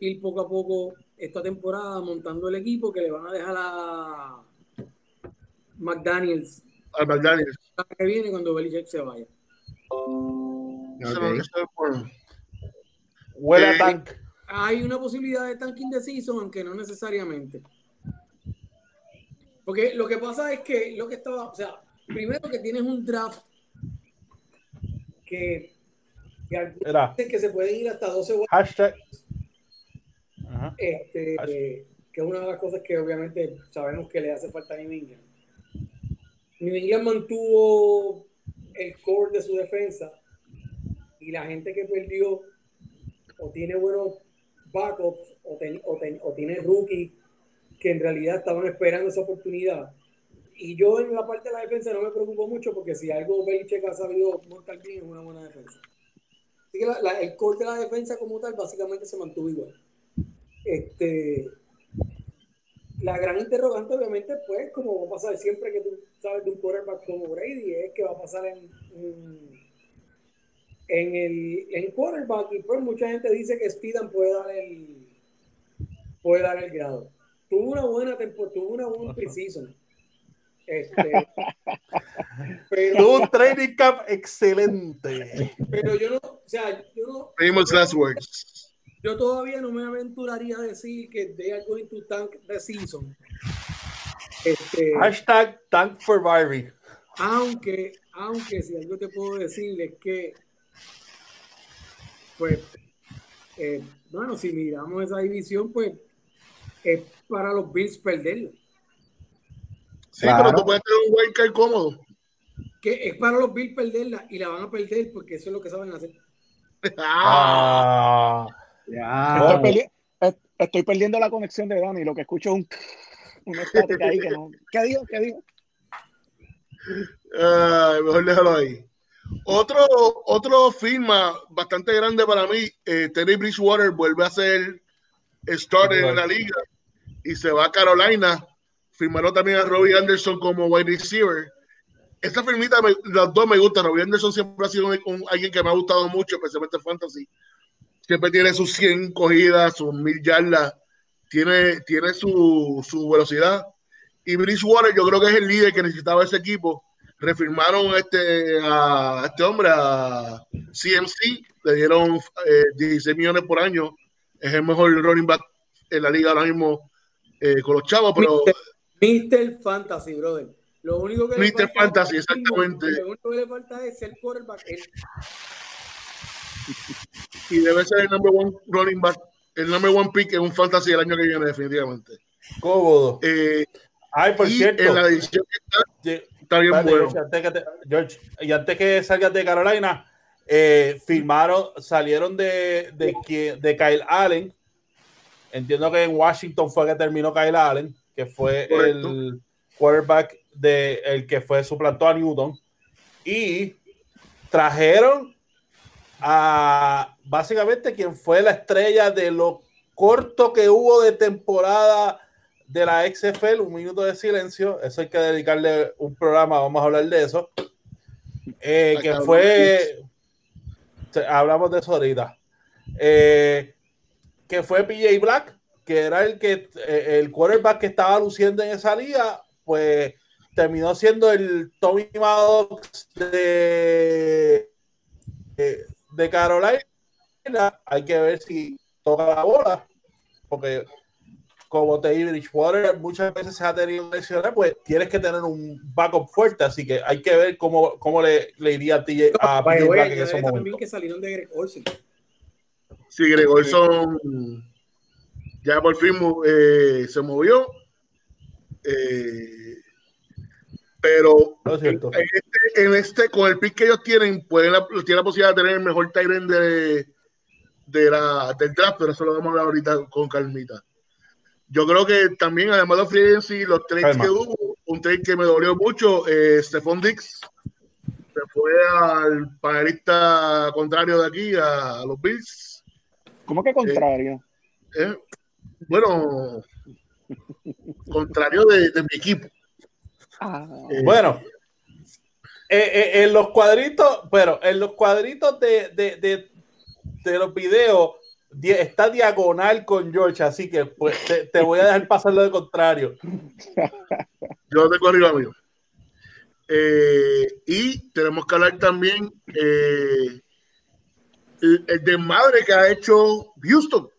ir poco a poco esta temporada montando el equipo que le van a dejar a McDaniels Al McDaniels. la que viene cuando Belichick se vaya. Bueno. Huele a Eh, tank. Hay una posibilidad de tanking de season, aunque no necesariamente. Porque lo que pasa es que lo que estaba, o sea, primero que tienes un draft que, que que se pueden ir hasta 12 jugadores, hashtag. Este, eh, que es una de las cosas que obviamente sabemos que le hace falta a New England. New England mantuvo el core de su defensa y la gente que perdió o tiene buenos backups o, ten- o ten- o tiene rookies que en realidad estaban esperando esa oportunidad. Y yo en la parte de la defensa no me preocupo mucho porque si algo Belichick ha sabido montar bien es una buena defensa. Así que la- el core de la defensa como tal básicamente se mantuvo igual. Este, la gran interrogante obviamente pues como va a pasar siempre que tú sabes de un quarterback como Brady es que va a pasar en, en, el en quarterback y pues mucha gente dice que Steedham puede dar el puede dar el grado tuvo una buena temporada tuvo una buena preseason este, [LAUGHS] pero, Tuvo un training camp excelente. pero yo no o sea yo no Famous last words. Yo todavía no me aventuraría a decir que they are going to tank the season este, Hashtag tank for Barbie. Aunque, aunque si algo te puedo decir es que, pues, eh, bueno, si miramos esa división, pues, es para los Bills perderla. Sí, Claro. pero tú puedes tener un wildcard cómodo. Que es para los Bills perderla y la van a perder porque eso es lo que saben hacer. [LAUGHS] Ah, Ah. Estoy, perdi- estoy perdiendo la conexión de Dani. Lo que escucho es un, una estática ahí que no. ¿Qué dijo? ¿Qué dijo? ay, mejor déjalo ahí. Otro, otro firma bastante grande para mí, eh, Terry Bridgewater vuelve a ser starter en la liga y se va a Carolina. Firmaron también a Robbie Anderson como wide receiver. Esta firmita, me, los dos me gustan. Robbie Anderson siempre ha sido un, un- alguien que me ha gustado mucho, especialmente en Fantasy. Siempre tiene sus 100 cogidas, sus 1000 yardas. Tiene, tiene su, su velocidad. Y Bridgewater, yo creo que es el líder que necesitaba ese equipo. Refirmaron este, a este hombre, a CMC, le dieron eh, 16 millones por año. Es el mejor running back en la liga ahora mismo eh, con los chavos, pero Mr. Fantasy, brother. Lo único que le Mr. falta- Fantasy, exactamente. Lo único que le falta es ser quarterback. Él- y debe ser el number one running back, el number one pick en un fantasy el año que viene, definitivamente. Cómodo. Eh, Ay, por y cierto. en la edición que está, Sí, está bien bueno. George, antes que te- George, y antes que salgas de Carolina, eh, firmaron, salieron de, de, de Kyle Allen. Entiendo que en Washington fue que terminó Kyle Allen, que fue Correcto. el quarterback de el que fue suplantó a Newton. Y trajeron a básicamente quien fue la estrella de lo corto que hubo de temporada de la XFL, un minuto de silencio, eso hay que dedicarle un programa, vamos a hablar de eso, Eh, que fue, hablamos de eso ahorita, Eh, que fue PJ Black, que era el que eh, el quarterback que estaba luciendo en esa liga, pues terminó siendo el Tommy Maddox de, de, de Carolina. Hay que ver si toca la bola, porque como te digo, Bridgewater muchas veces se ha tenido lesiones, pues tienes que tener un backup fuerte, así que hay que ver cómo, cómo le, le iría a, TJ, a By way, Black en ese también que salieron de Greg Olsen. Sí, Gregorson ya por fin eh, se movió. Eh, pero No es cierto. en en este, con el pick que ellos tienen, pueden la, tienen la posibilidad de tener el mejor Tyrant de, de la, del draft, pero eso lo vamos a hablar ahorita con calmita. Yo creo que también, además de Free Agency, los trades Calma. que hubo, un trade que me dolió mucho, eh, Stephon Dix se fue al panelista contrario de aquí, a, a los Bills. ¿Cómo que contrario? Eh, bueno, contrario de, de mi equipo. Ah, Eh, Bueno, eh, eh, en los cuadritos, pero en los cuadritos de, de, de, de los videos di- está diagonal con George, así que pues, te, te voy a dejar pasar lo de contrario. [LAUGHS] Yo tengo arriba mío. Eh, y tenemos que hablar también eh, el, el desmadre que ha hecho Houston.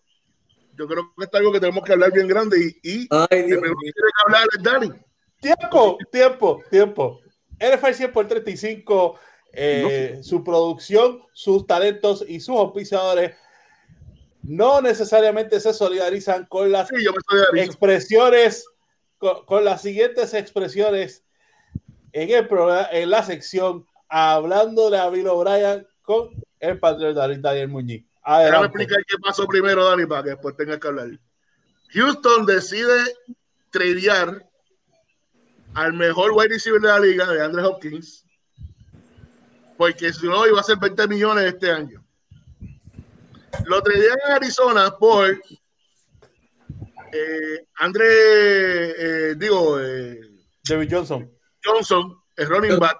Yo creo que es algo que tenemos que hablar bien grande y, y Ay, Dios tiene que hablar es Dani. Tiempo, tiempo, tiempo. NFL 100 por 35, eh, su producción, sus talentos y sus auspiciadores no necesariamente se solidarizan con las Sí, expresiones, con, con las siguientes expresiones en el programa, en la sección hablando de a Bill O'Brien con el patrón Daniel Muñiz. Déjame explicar qué pasó primero, Dani, para que después tengas que hablar. Houston decide tradear al mejor wide receiver de la liga, de Andre Hopkins, porque si no iba a ser 20 millones este año. Lo tradean en Arizona por eh, Andre, eh, digo, eh, David Johnson. Johnson, el running back,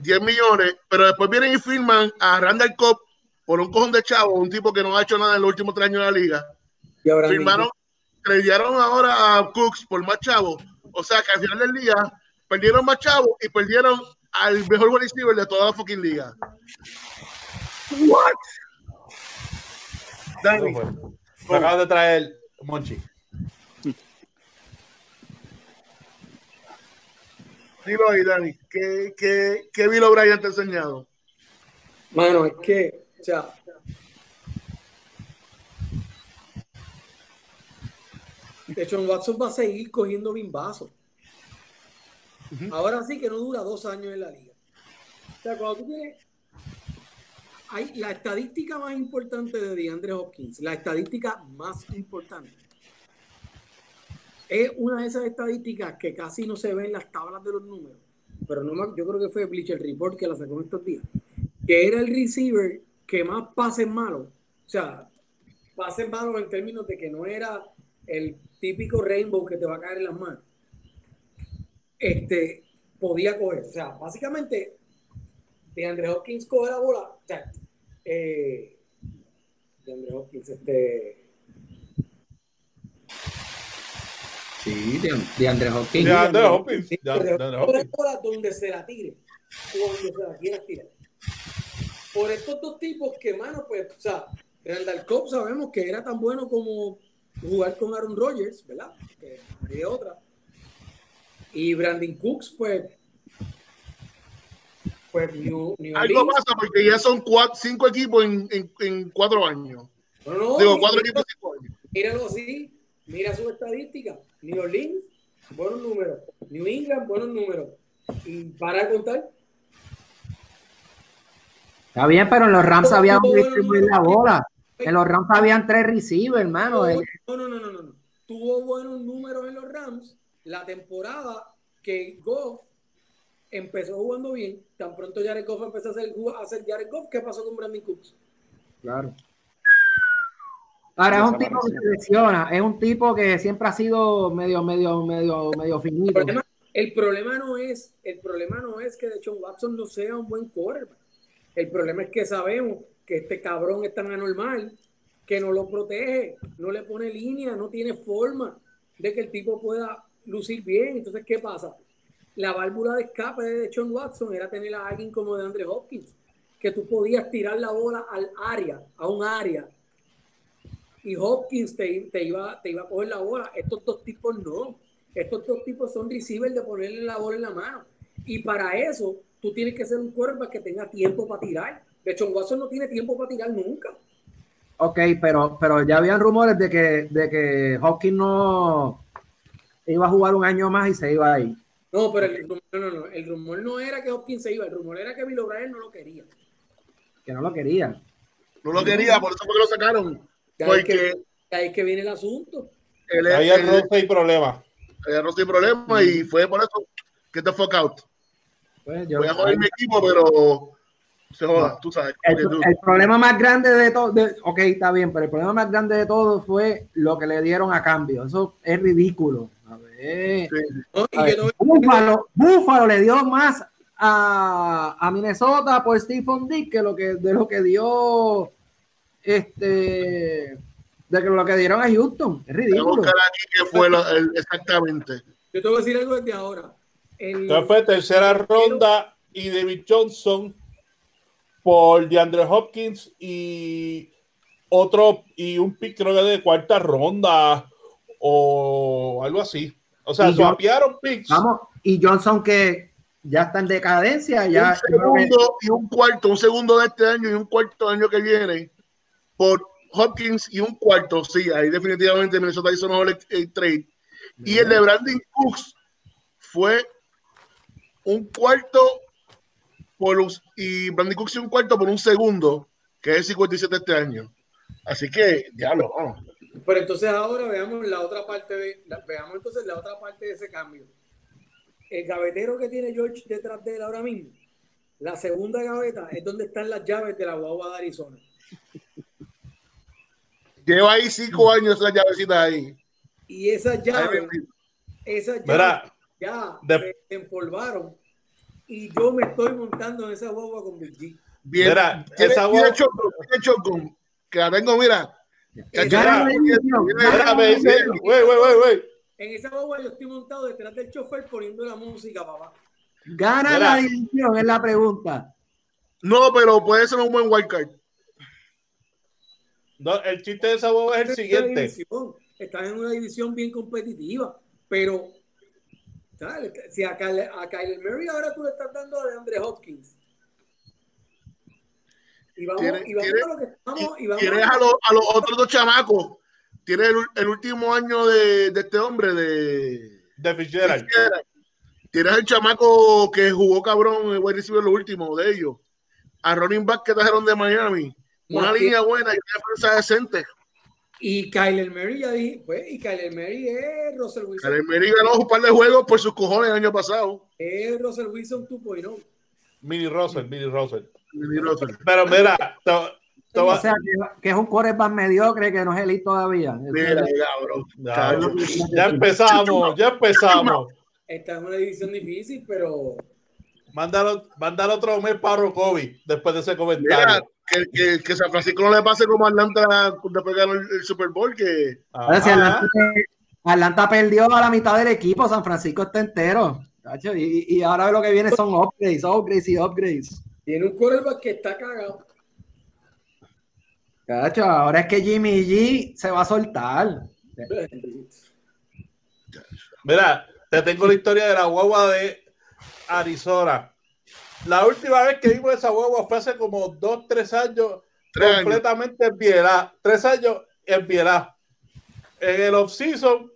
10 millones, pero después vienen y firman a Randall Cobb por un cojón de chavo, un tipo que no ha hecho nada en los últimos tres años de la liga. Y ahora Firmaron, tradearon ahora a Cooks por más chavo. O sea que al final del día perdieron más chavo y perdieron al mejor wide receiver de toda la fucking liga. What? Dani. Me acaban de traer Monchi. dilo ahí, Dani. ¿Qué, qué, qué Bill O'Brien te ha enseñado? Mano, es que, o sea, de hecho, Watson va a seguir cogiendo bimbazos. Ahora sí que no dura dos años en la liga. O sea, cuando tú tienes. Hay la estadística más importante de DeAndre Hopkins, la estadística más importante. Es una de esas estadísticas que casi no se ve en las tablas de los números. pero no me- yo creo que fue Bleacher Report que la sacó en estos días, que era el receiver que más pases malos, o sea, pases malos en términos de que no era el típico rainbow que te va a caer en las manos. Este, podía coger, o sea, básicamente, de Andre Hopkins coge la bola, o sea, eh, de Andre Hopkins, este, Sí, de, de Andrés Hopkins. De Andre Hopkins. De- Andre Hopkins. la bola donde se la tire, donde se la quiera tirar. Por estos dos tipos que, mano, pues, o sea, Randall Cobb sabemos que era tan bueno como jugar con Aaron Rodgers, ¿verdad? Que hay otra. Y Brandon Cooks, pues, pues New, New Algo Orleans. pasa porque ya son cuatro, cinco equipos en, en, en cuatro años. No, no, Digo, mira- cuatro equipos en cinco años. Míralo así, mira su estadística. New Orleans, buenos números. New England, buenos números. Y para de contar, Está bien, pero en los Rams había un distribuir la bola. En los Rams habían tres receivers, hermano. No, no, no, no, no, no. Tuvo buenos números en los Rams la temporada que Goff empezó jugando bien. Tan pronto Jared Goff empezó a hacer, a hacer Jared Goff, ¿qué pasó con Brandon Cooks? Claro. Ahora es un tipo que se lesiona, es un tipo que siempre ha sido medio, medio, medio, medio El finito. problema, el problema no es, el problema no es que Deshaun Watson no sea un buen quarterback. El problema es que sabemos que este cabrón es tan anormal que no lo protege, no le pone línea, no tiene forma de que el tipo pueda lucir bien. Entonces, ¿qué pasa? La válvula de escape de Deshaun Watson era tener a alguien como de Andre Hopkins, que tú podías tirar la bola al área, a un área, y Hopkins te, iba, te iba a coger la bola. Estos dos tipos no. Estos dos tipos son receivers de ponerle la bola en la mano. Y para eso, tú tienes que ser un quarterback que tenga tiempo para tirar. De hecho, Watson no tiene tiempo para tirar nunca. Ok, pero, pero ya habían rumores de que, de que Hopkins no iba a jugar un año más y se iba a ir. No, pero el rumor no, no, no. El rumor no era que Hopkins se iba. El rumor era que Bill O'Brien no lo quería. Que no lo quería. No lo quería, por eso fue que lo sacaron. Ahí, Porque ahí que viene el asunto. Ahí es el roce hay problema. no tiene problema y fue por eso que te fuck out. Pues yo- Voy a joder mi equipo, pero se joda, tú sabes. el, problema más grande de todo, ok, está bien, pero el problema más grande de todo fue lo que le dieron a cambio. Eso es ridículo. A ver. Búfalo, Búfalo le dio más a, a Minnesota por Stephen Dick que lo que de lo que dio este de que lo que dieron a Houston. Es Voy a ridículo. buscar aquí qué fue lo- el- exactamente. yo te voy a decir algo desde ahora. El, Entonces fue tercera ronda y David Johnson por DeAndre Hopkins y otro y un pick creo que de cuarta ronda o algo así. O sea, swapearon picks. Vamos, y Johnson que ya está en decadencia, ya un segundo y un cuarto, un segundo de este año y un cuarto del año que viene por Hopkins y un cuarto. Sí, ahí definitivamente Minnesota hizo mejor el, el trade. Y el de Brandon Cooks fue un cuarto por un- y Brandon Cooks y un cuarto por un segundo, que es el 57 este año. Así que, diablo, vamos. Pero entonces ahora veamos la otra parte de, la- veamos entonces la otra parte de ese cambio. El gavetero que tiene George detrás de él ahora mismo, la segunda gaveta es donde están las llaves de la guagua de Arizona. Lleva ahí cinco años esa llavecita ahí. Y esas llaves, esas llaves Mira, ya de- se empolvaron. Y yo me estoy montando en esa guagua con Big G. Bien, Mira, tiene, esa guagua- shotgun, tiene shotgun, que la tengo, mira. En esa guagua yo estoy montado detrás del chofer poniendo la música, papá. Gana Mira. la división, es la pregunta. No, pero puede ser un buen wildcard. No, el chiste de esa boba es el siguiente. Estás en una división bien competitiva, pero si a Kyle, a Kyler Murray ahora tú le estás dando a Andre Hopkins. Y vamos, Tiene- y vamos tiene- a lo que estamos. Y vamos Tienes a, los- a los otros dos chamacos. Tiene el, el último año de, de este hombre, de. De Fitzgerald. Tienes el chamaco que jugó cabrón, el wide receiver, lo último de ellos. A running back que trajeron de Miami. Una línea buena y una defensa decente. Y Kyler Murray ya dije, pues, y Kyler Murray es Russell Wilson. Kyler Murray ganó un par de juegos por sus cojones el año pasado. Es Russell Wilson 2.0. Mini Russell, Mini Russell. Mini Russell. Pero mira, O sea, que, que es un quarterback mediocre que no es elite todavía. Mira, cabrón. ya, ya empezamos, ya empezamos. Esta es una división difícil, pero Mándalo, mándalo otro mes para Rokovi después de ese Mira, comentario. Que, que, que San Francisco no le pase como a Atlanta después de ganar el, el Super Bowl, que Ahora, si. Atlanta, Atlanta perdió a la mitad del equipo, San Francisco está entero. Tacho, Y, y ahora lo que viene son upgrades, upgrades y upgrades. tiene un quarterback que está cagado. Cacho, ahora es que Jimmy G se va a soltar. Mira, te tengo la historia de la guagua de Arizona. La última vez que vimos esa guagua fue hace como dos, tres años, Tres años. completamente en Bielá. Tres años en Bielá. En el off-season,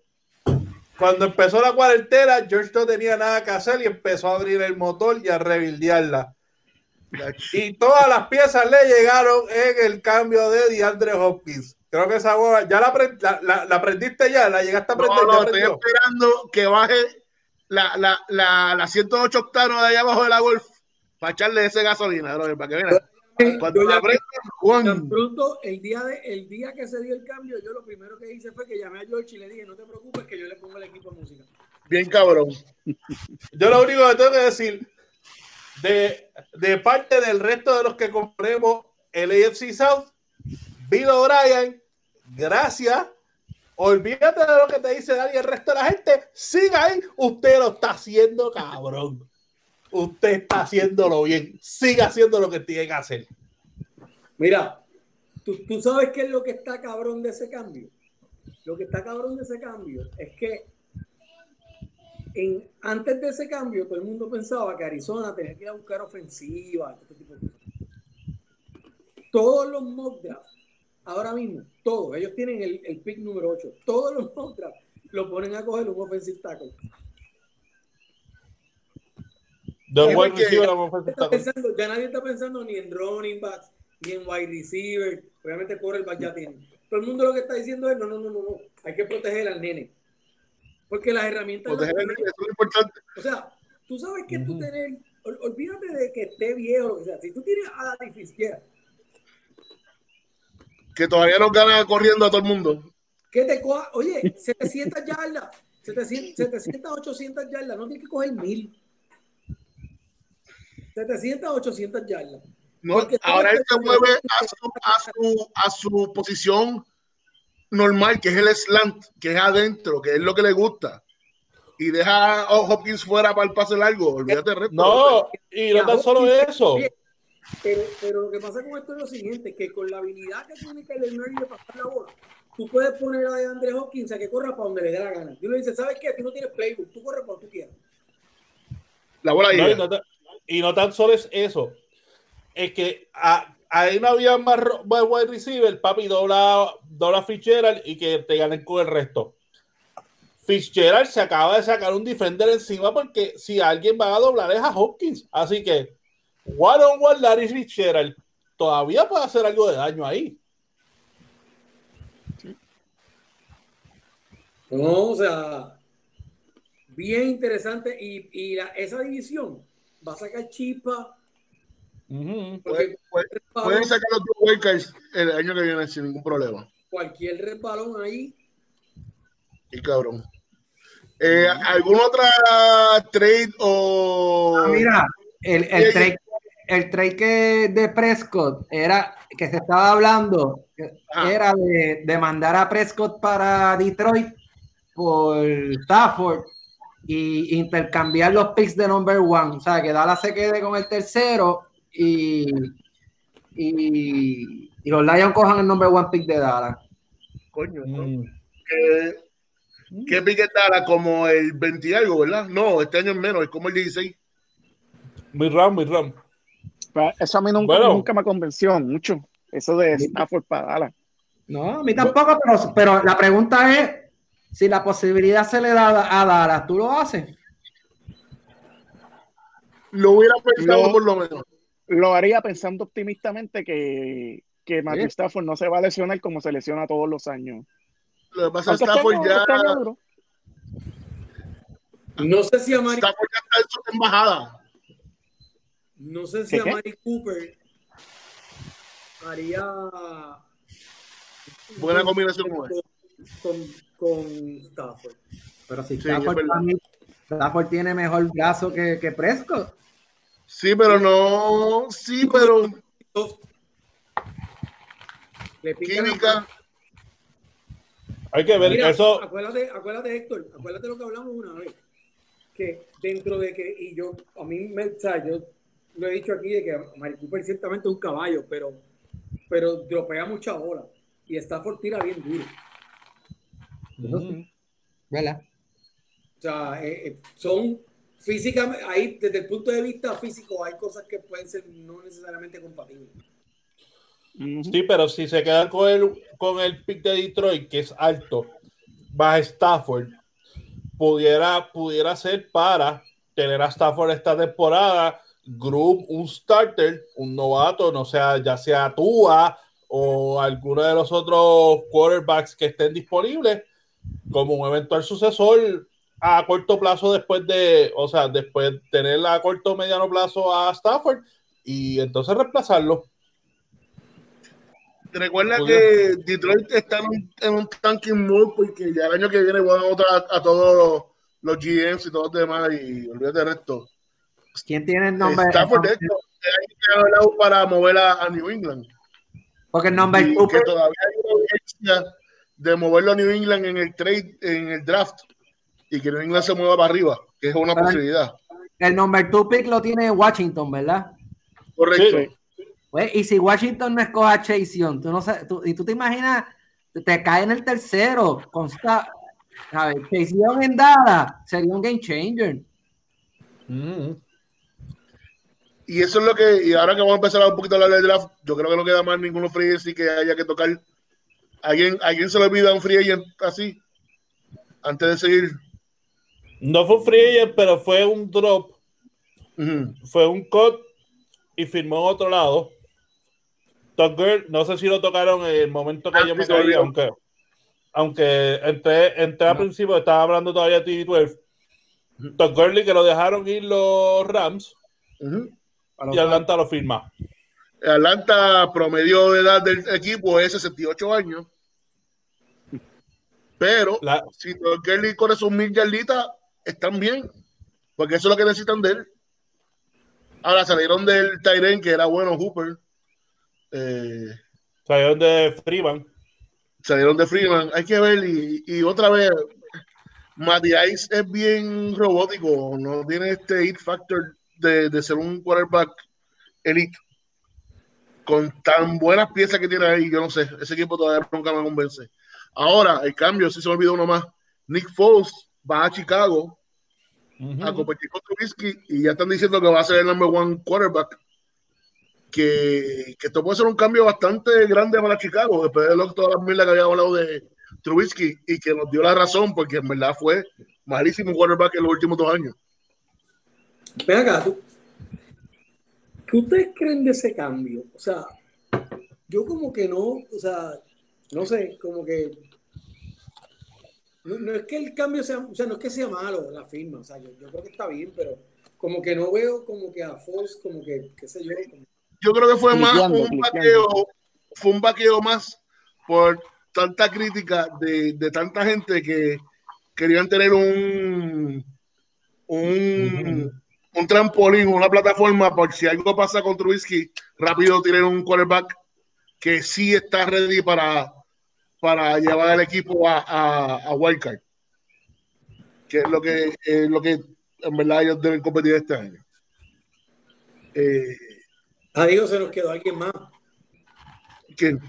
cuando empezó la cuarentena, George no tenía nada que hacer y empezó a abrir el motor y a rebildearla. Y todas las piezas le llegaron en el cambio de DeAndre Hopkins. Creo que esa guagua, ¿ya la, la, la- la aprendiste ya? ¿La llegaste a aprender? no, ¿Ya no, estoy esperando que baje la, la, la, la 108 octanos de allá abajo de la Golf para echarle ese gasolina, bro, para que vean. Cuando la prenda, Tan Juan, pronto, el día, de, el día que se dio el cambio, yo lo primero que hice fue que llamé a George y le dije, no te preocupes que yo le pongo el equipo de música. bien cabrón. [LAUGHS] Yo lo único que tengo que decir, de, de parte del resto de los que compremos el AFC South, Bill O'Brien, gracias. Olvídate de lo que te dice Dani y el resto de la gente. Siga ahí. Usted lo está haciendo, cabrón. Usted está haciéndolo bien. Siga haciendo lo que tiene que hacer. Mira, ¿tú, tú sabes qué es lo que está cabrón de ese cambio. Lo que está cabrón de ese cambio es que en, antes de ese cambio todo el mundo pensaba que Arizona tenía que ir a buscar ofensiva, este tipo de cosas. Todos los mock ahora mismo, todos, ellos tienen el, el pick número 8, todos los mock lo ponen a coger un offensive tackle. Es wide receiver a offensive Está tackle. pensando, ya nadie está pensando ni en running backs, ni en wide receiver. Obviamente quarterback ya tiene. Todo el mundo lo que está diciendo es, no, no, no, no, no. Hay que proteger al nene. Porque las herramientas... Proteger tiene. eso es importante. O sea, tú sabes que tú ol- Olvídate de que esté viejo o sea. Si tú tienes a Dani Fitzgerald, Que todavía nos gana corriendo a todo el mundo. que te coja... Oye, 700 yardas. 700, 700, 800 yardas. No tienes que coger mil. 700, 800 yardas. No, ahora él se mueve a su, a, su, a su posición normal, que es el slant, que es adentro, que es lo que le gusta. Y deja a Hopkins fuera para el pase largo. Olvídate resto. No, y no tan solo eso. Pero, pero lo que pasa con esto es lo siguiente, que con la habilidad que tiene Kyler Murray de pasar la bola, tú puedes poner a Andrés Hopkins a que corra para donde le dé la gana. Tú le dices, ¿sabes qué? Tú no tienes playbook, tú corres para donde tú quieras. La bola y, llega. no, y no tan solo es eso. Es que a- ahí no había más, más wide receiver, papi, dobla, dobla Fitzgerald y que te ganen con el resto. Fitzgerald se acaba de sacar un defender encima porque si alguien va a doblar es a Hopkins. Así que, one on one, Larry Fitzgerald todavía puede hacer algo de daño ahí. No, o sea, bien interesante. Y, y la- esa división va a sacar chispa. Pueden- sacar los dos Wildcards el año que viene sin ningún problema. cualquier resbalón ahí. Y cabrón. Eh, ¿Alguna otra trade o.? Ah, mira, el, el, trade, el trade que de Prescott era que se estaba hablando Ajá. era de, de mandar a Prescott para Detroit por Stafford y intercambiar los picks de number one. O sea, que Dallas se quede con el tercero y, y, y los Lions cojan el number one pick de Dallas. Coño, ¿no? Mm. ¿Qué, qué pique estará? Como el 20 y algo, ¿verdad? No, este año es menos, es como el 16. Muy ram, muy ram. Eso a mí nunca, Bueno. nunca me convenció mucho. Eso de Stafford para Dallas. No, a mí tampoco, pero, pero la pregunta es si la posibilidad se le da a Dallas, ¿tú lo haces? Lo hubiera pensado por lo menos. Lo haría pensando optimistamente que que Matthew Sí. Stafford no se va a lesionar como se lesiona todos los años. Lo que pasa es que Stafford ya, este. No sé si a Mari, Stafford ya está en su embajada. no sé si ¿Qué, a? Mari Cooper haría Buena combinación con él. Con, con Stafford. Pero si Sí, Stafford, mí, Stafford tiene mejor brazo que, que Prescott. Sí, pero no. Sí, pero. Le Química. Hay que ver Mira, eso. Acuérdate, acuérdate, Héctor, acuérdate lo que hablamos una vez. Que dentro de que, y yo, a mí me, o sea, yo lo he dicho aquí de que Mari Cooper ciertamente es un caballo, pero, pero dropea mucha bola. Y Stafford tira bien duro. ¿Verdad? O sea, eh, eh, son físicamente, ahí desde el punto de vista físico hay cosas que pueden ser no necesariamente compatibles. Sí, pero si se quedan con el, con el pick de Detroit, que es alto, baja Stafford, pudiera, pudiera ser para tener a Stafford esta temporada, Group, un starter, un novato, no sea, ya sea Tua o alguno de los otros quarterbacks que estén disponibles, como un eventual sucesor a corto plazo después de, o sea, después de tener a corto o mediano plazo a Stafford y entonces reemplazarlo. Recuerda Muy que Detroit está en un, en un tanking mode porque ya el año que viene van a votar a, a todos los, los GMs y todos los demás y olvídate del resto. ¿Quién tiene el nombre? Stafford, de hecho, para mover a, a New England. Porque el nombre Y Cooper, que todavía hay una urgencia de moverlo a New England en el trade, en el draft, y que New England se mueva para arriba, que es una Pero- posibilidad. el number two pick lo tiene Washington, ¿verdad? Correcto. Sí. Pues, y si Washington no escoge a Chase Young, tú no sabes, tú- y tú te imaginas, te cae en el tercero, consta, ¿sabes? Chase Young en Dada sería un game changer. Mm. Y eso es lo que, y ahora que vamos a empezar a un poquito a hablar del draft, yo creo que no queda más ninguno free que haya que tocar. ¿Alguien, ¿Alguien se le olvida un free agent así? Antes de seguir. No fue un free agent, pero fue un drop, fue un cut y firmó en otro lado. Top Girl, no sé si lo tocaron en el momento que Ah, yo me caí, aunque, aunque entré, entré al principio, estaba hablando todavía de TV12. Todd Gurley que lo dejaron ir los Rams y Atlanta lo firma. Atlanta promedio de edad del equipo es 68 años. Pero La- si Todd Gurley corre sus mil yarditas, están bien. Porque eso es lo que necesitan de él. Ahora salieron del Tyren, que era bueno, Hooper. Eh, salieron de Freeman. salieron de Freeman. Hay que ver. Y, y otra vez, Matty Ice es bien robótico. No tiene este hit factor de, de ser un quarterback elite. Con tan buenas piezas que tiene ahí, yo no sé. Ese equipo todavía nunca me convence. Ahora, el cambio, si se me olvidó uno más. Nick Foles va a Chicago a competir con Trubisky y ya están diciendo que va a ser el number one quarterback. Que, que esto puede ser un cambio bastante grande para Chicago, después de lo, todas las mierdas que había hablado de Trubisky y que nos dio la razón, porque en verdad fue malísimo quarterback en los últimos dos años. Ven acá, tú. ¿Qué ustedes creen de ese cambio? O sea, yo como que no, o sea, no sé, como que. No, no es que el cambio sea, o sea, no es que sea malo la firma, o sea, yo, yo creo que está bien, pero como que no veo como que a Foles, como que, qué sé yo, como- Yo creo que fue más un vaqueo, fue un vaqueo más por tanta crítica de, de tanta gente que querían tener un un, un trampolín, una plataforma por si algo pasa con Trubisky, rápido tienen un quarterback que sí está ready para, para llevar al equipo a, a, a Wildcard. Que es lo que, es lo que en verdad ellos deben competir este año. Eh, Ah, digo, se nos quedó alguien más. ¿quién?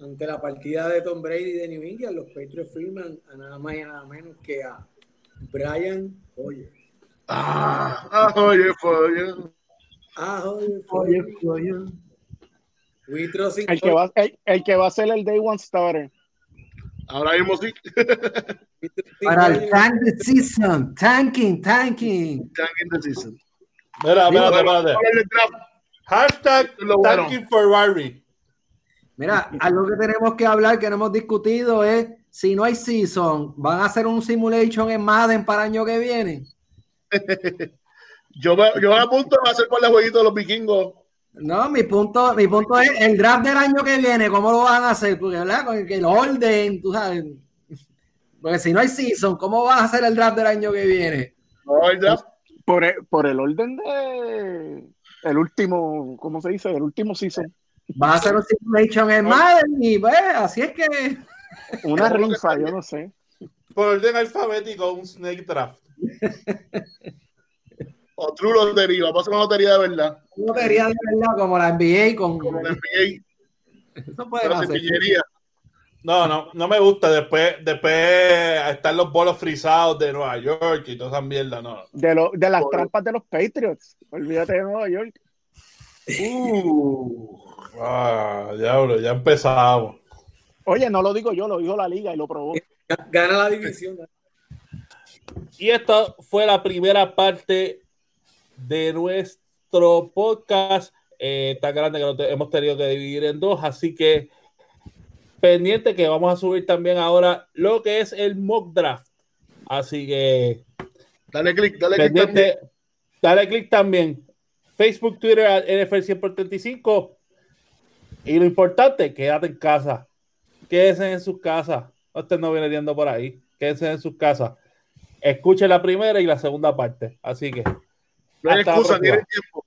Ante la partida de Tom Brady de New England, los Patriots firman a nada más y nada menos que a Brian Hoyer. Ah, ah, oye, oye. Ah, Hoyer, Oye, Hoyer. El que, va, el, el que va a ser el Day One Starter. Ahora mismo sí. Para el [LAUGHS] tank the season, tanking, tanking. Tanking the season. Mira, del draft. Hashtag Es lo bueno. tanking for Barry. Mira, algo que tenemos que hablar, que no hemos discutido es si no hay season, ¿van a hacer un simulation en Madden para el año que viene? [LAUGHS] yo, me, yo me apunto a hacer por el jueguito de los vikingos. No, mi punto, mi punto es el draft del año que viene, ¿cómo lo van a hacer? Porque, ¿verdad? Con el, el orden, tú sabes. Porque si no hay season, ¿cómo vas a hacer el draft del año que viene? No, el draft. Por el, por el orden de el último, ¿cómo se dice? El último season. Va a hacer un simulation en Madden y pues, así es que. Una rifa, yo no sé. Por orden alfabético, un snake draft. [LAUGHS] O True Lotería, vamos a hacer una lotería de verdad. Una lotería de verdad, como la NBA con. Como la NBA, Eso puede pero hacer. No, no, no me gusta. Después, después están los bolos frisados de Nueva York y toda esa mierda, no. De, lo, de las Por- trampas de los Patriots. Olvídate de Nueva York. Uh, ah, diablo, ya empezamos. Oye, no lo digo yo, lo dijo la liga y lo probó. Gana la división. Y esta fue la primera parte de nuestro podcast eh, tan grande que lo te- hemos tenido que dividir en dos, así que pendiente que vamos a subir también ahora lo que es el mock draft. Así que Dale click, dale click también. dale click también. Facebook, Twitter, NFL 100 por 35. Y lo importante, quédate en casa. Quédense en sus casas. Usted no viene viendo por ahí. Quédense en sus casas. Escuche la primera y la segunda parte. Así que. No hay excusa, tiene tiempo.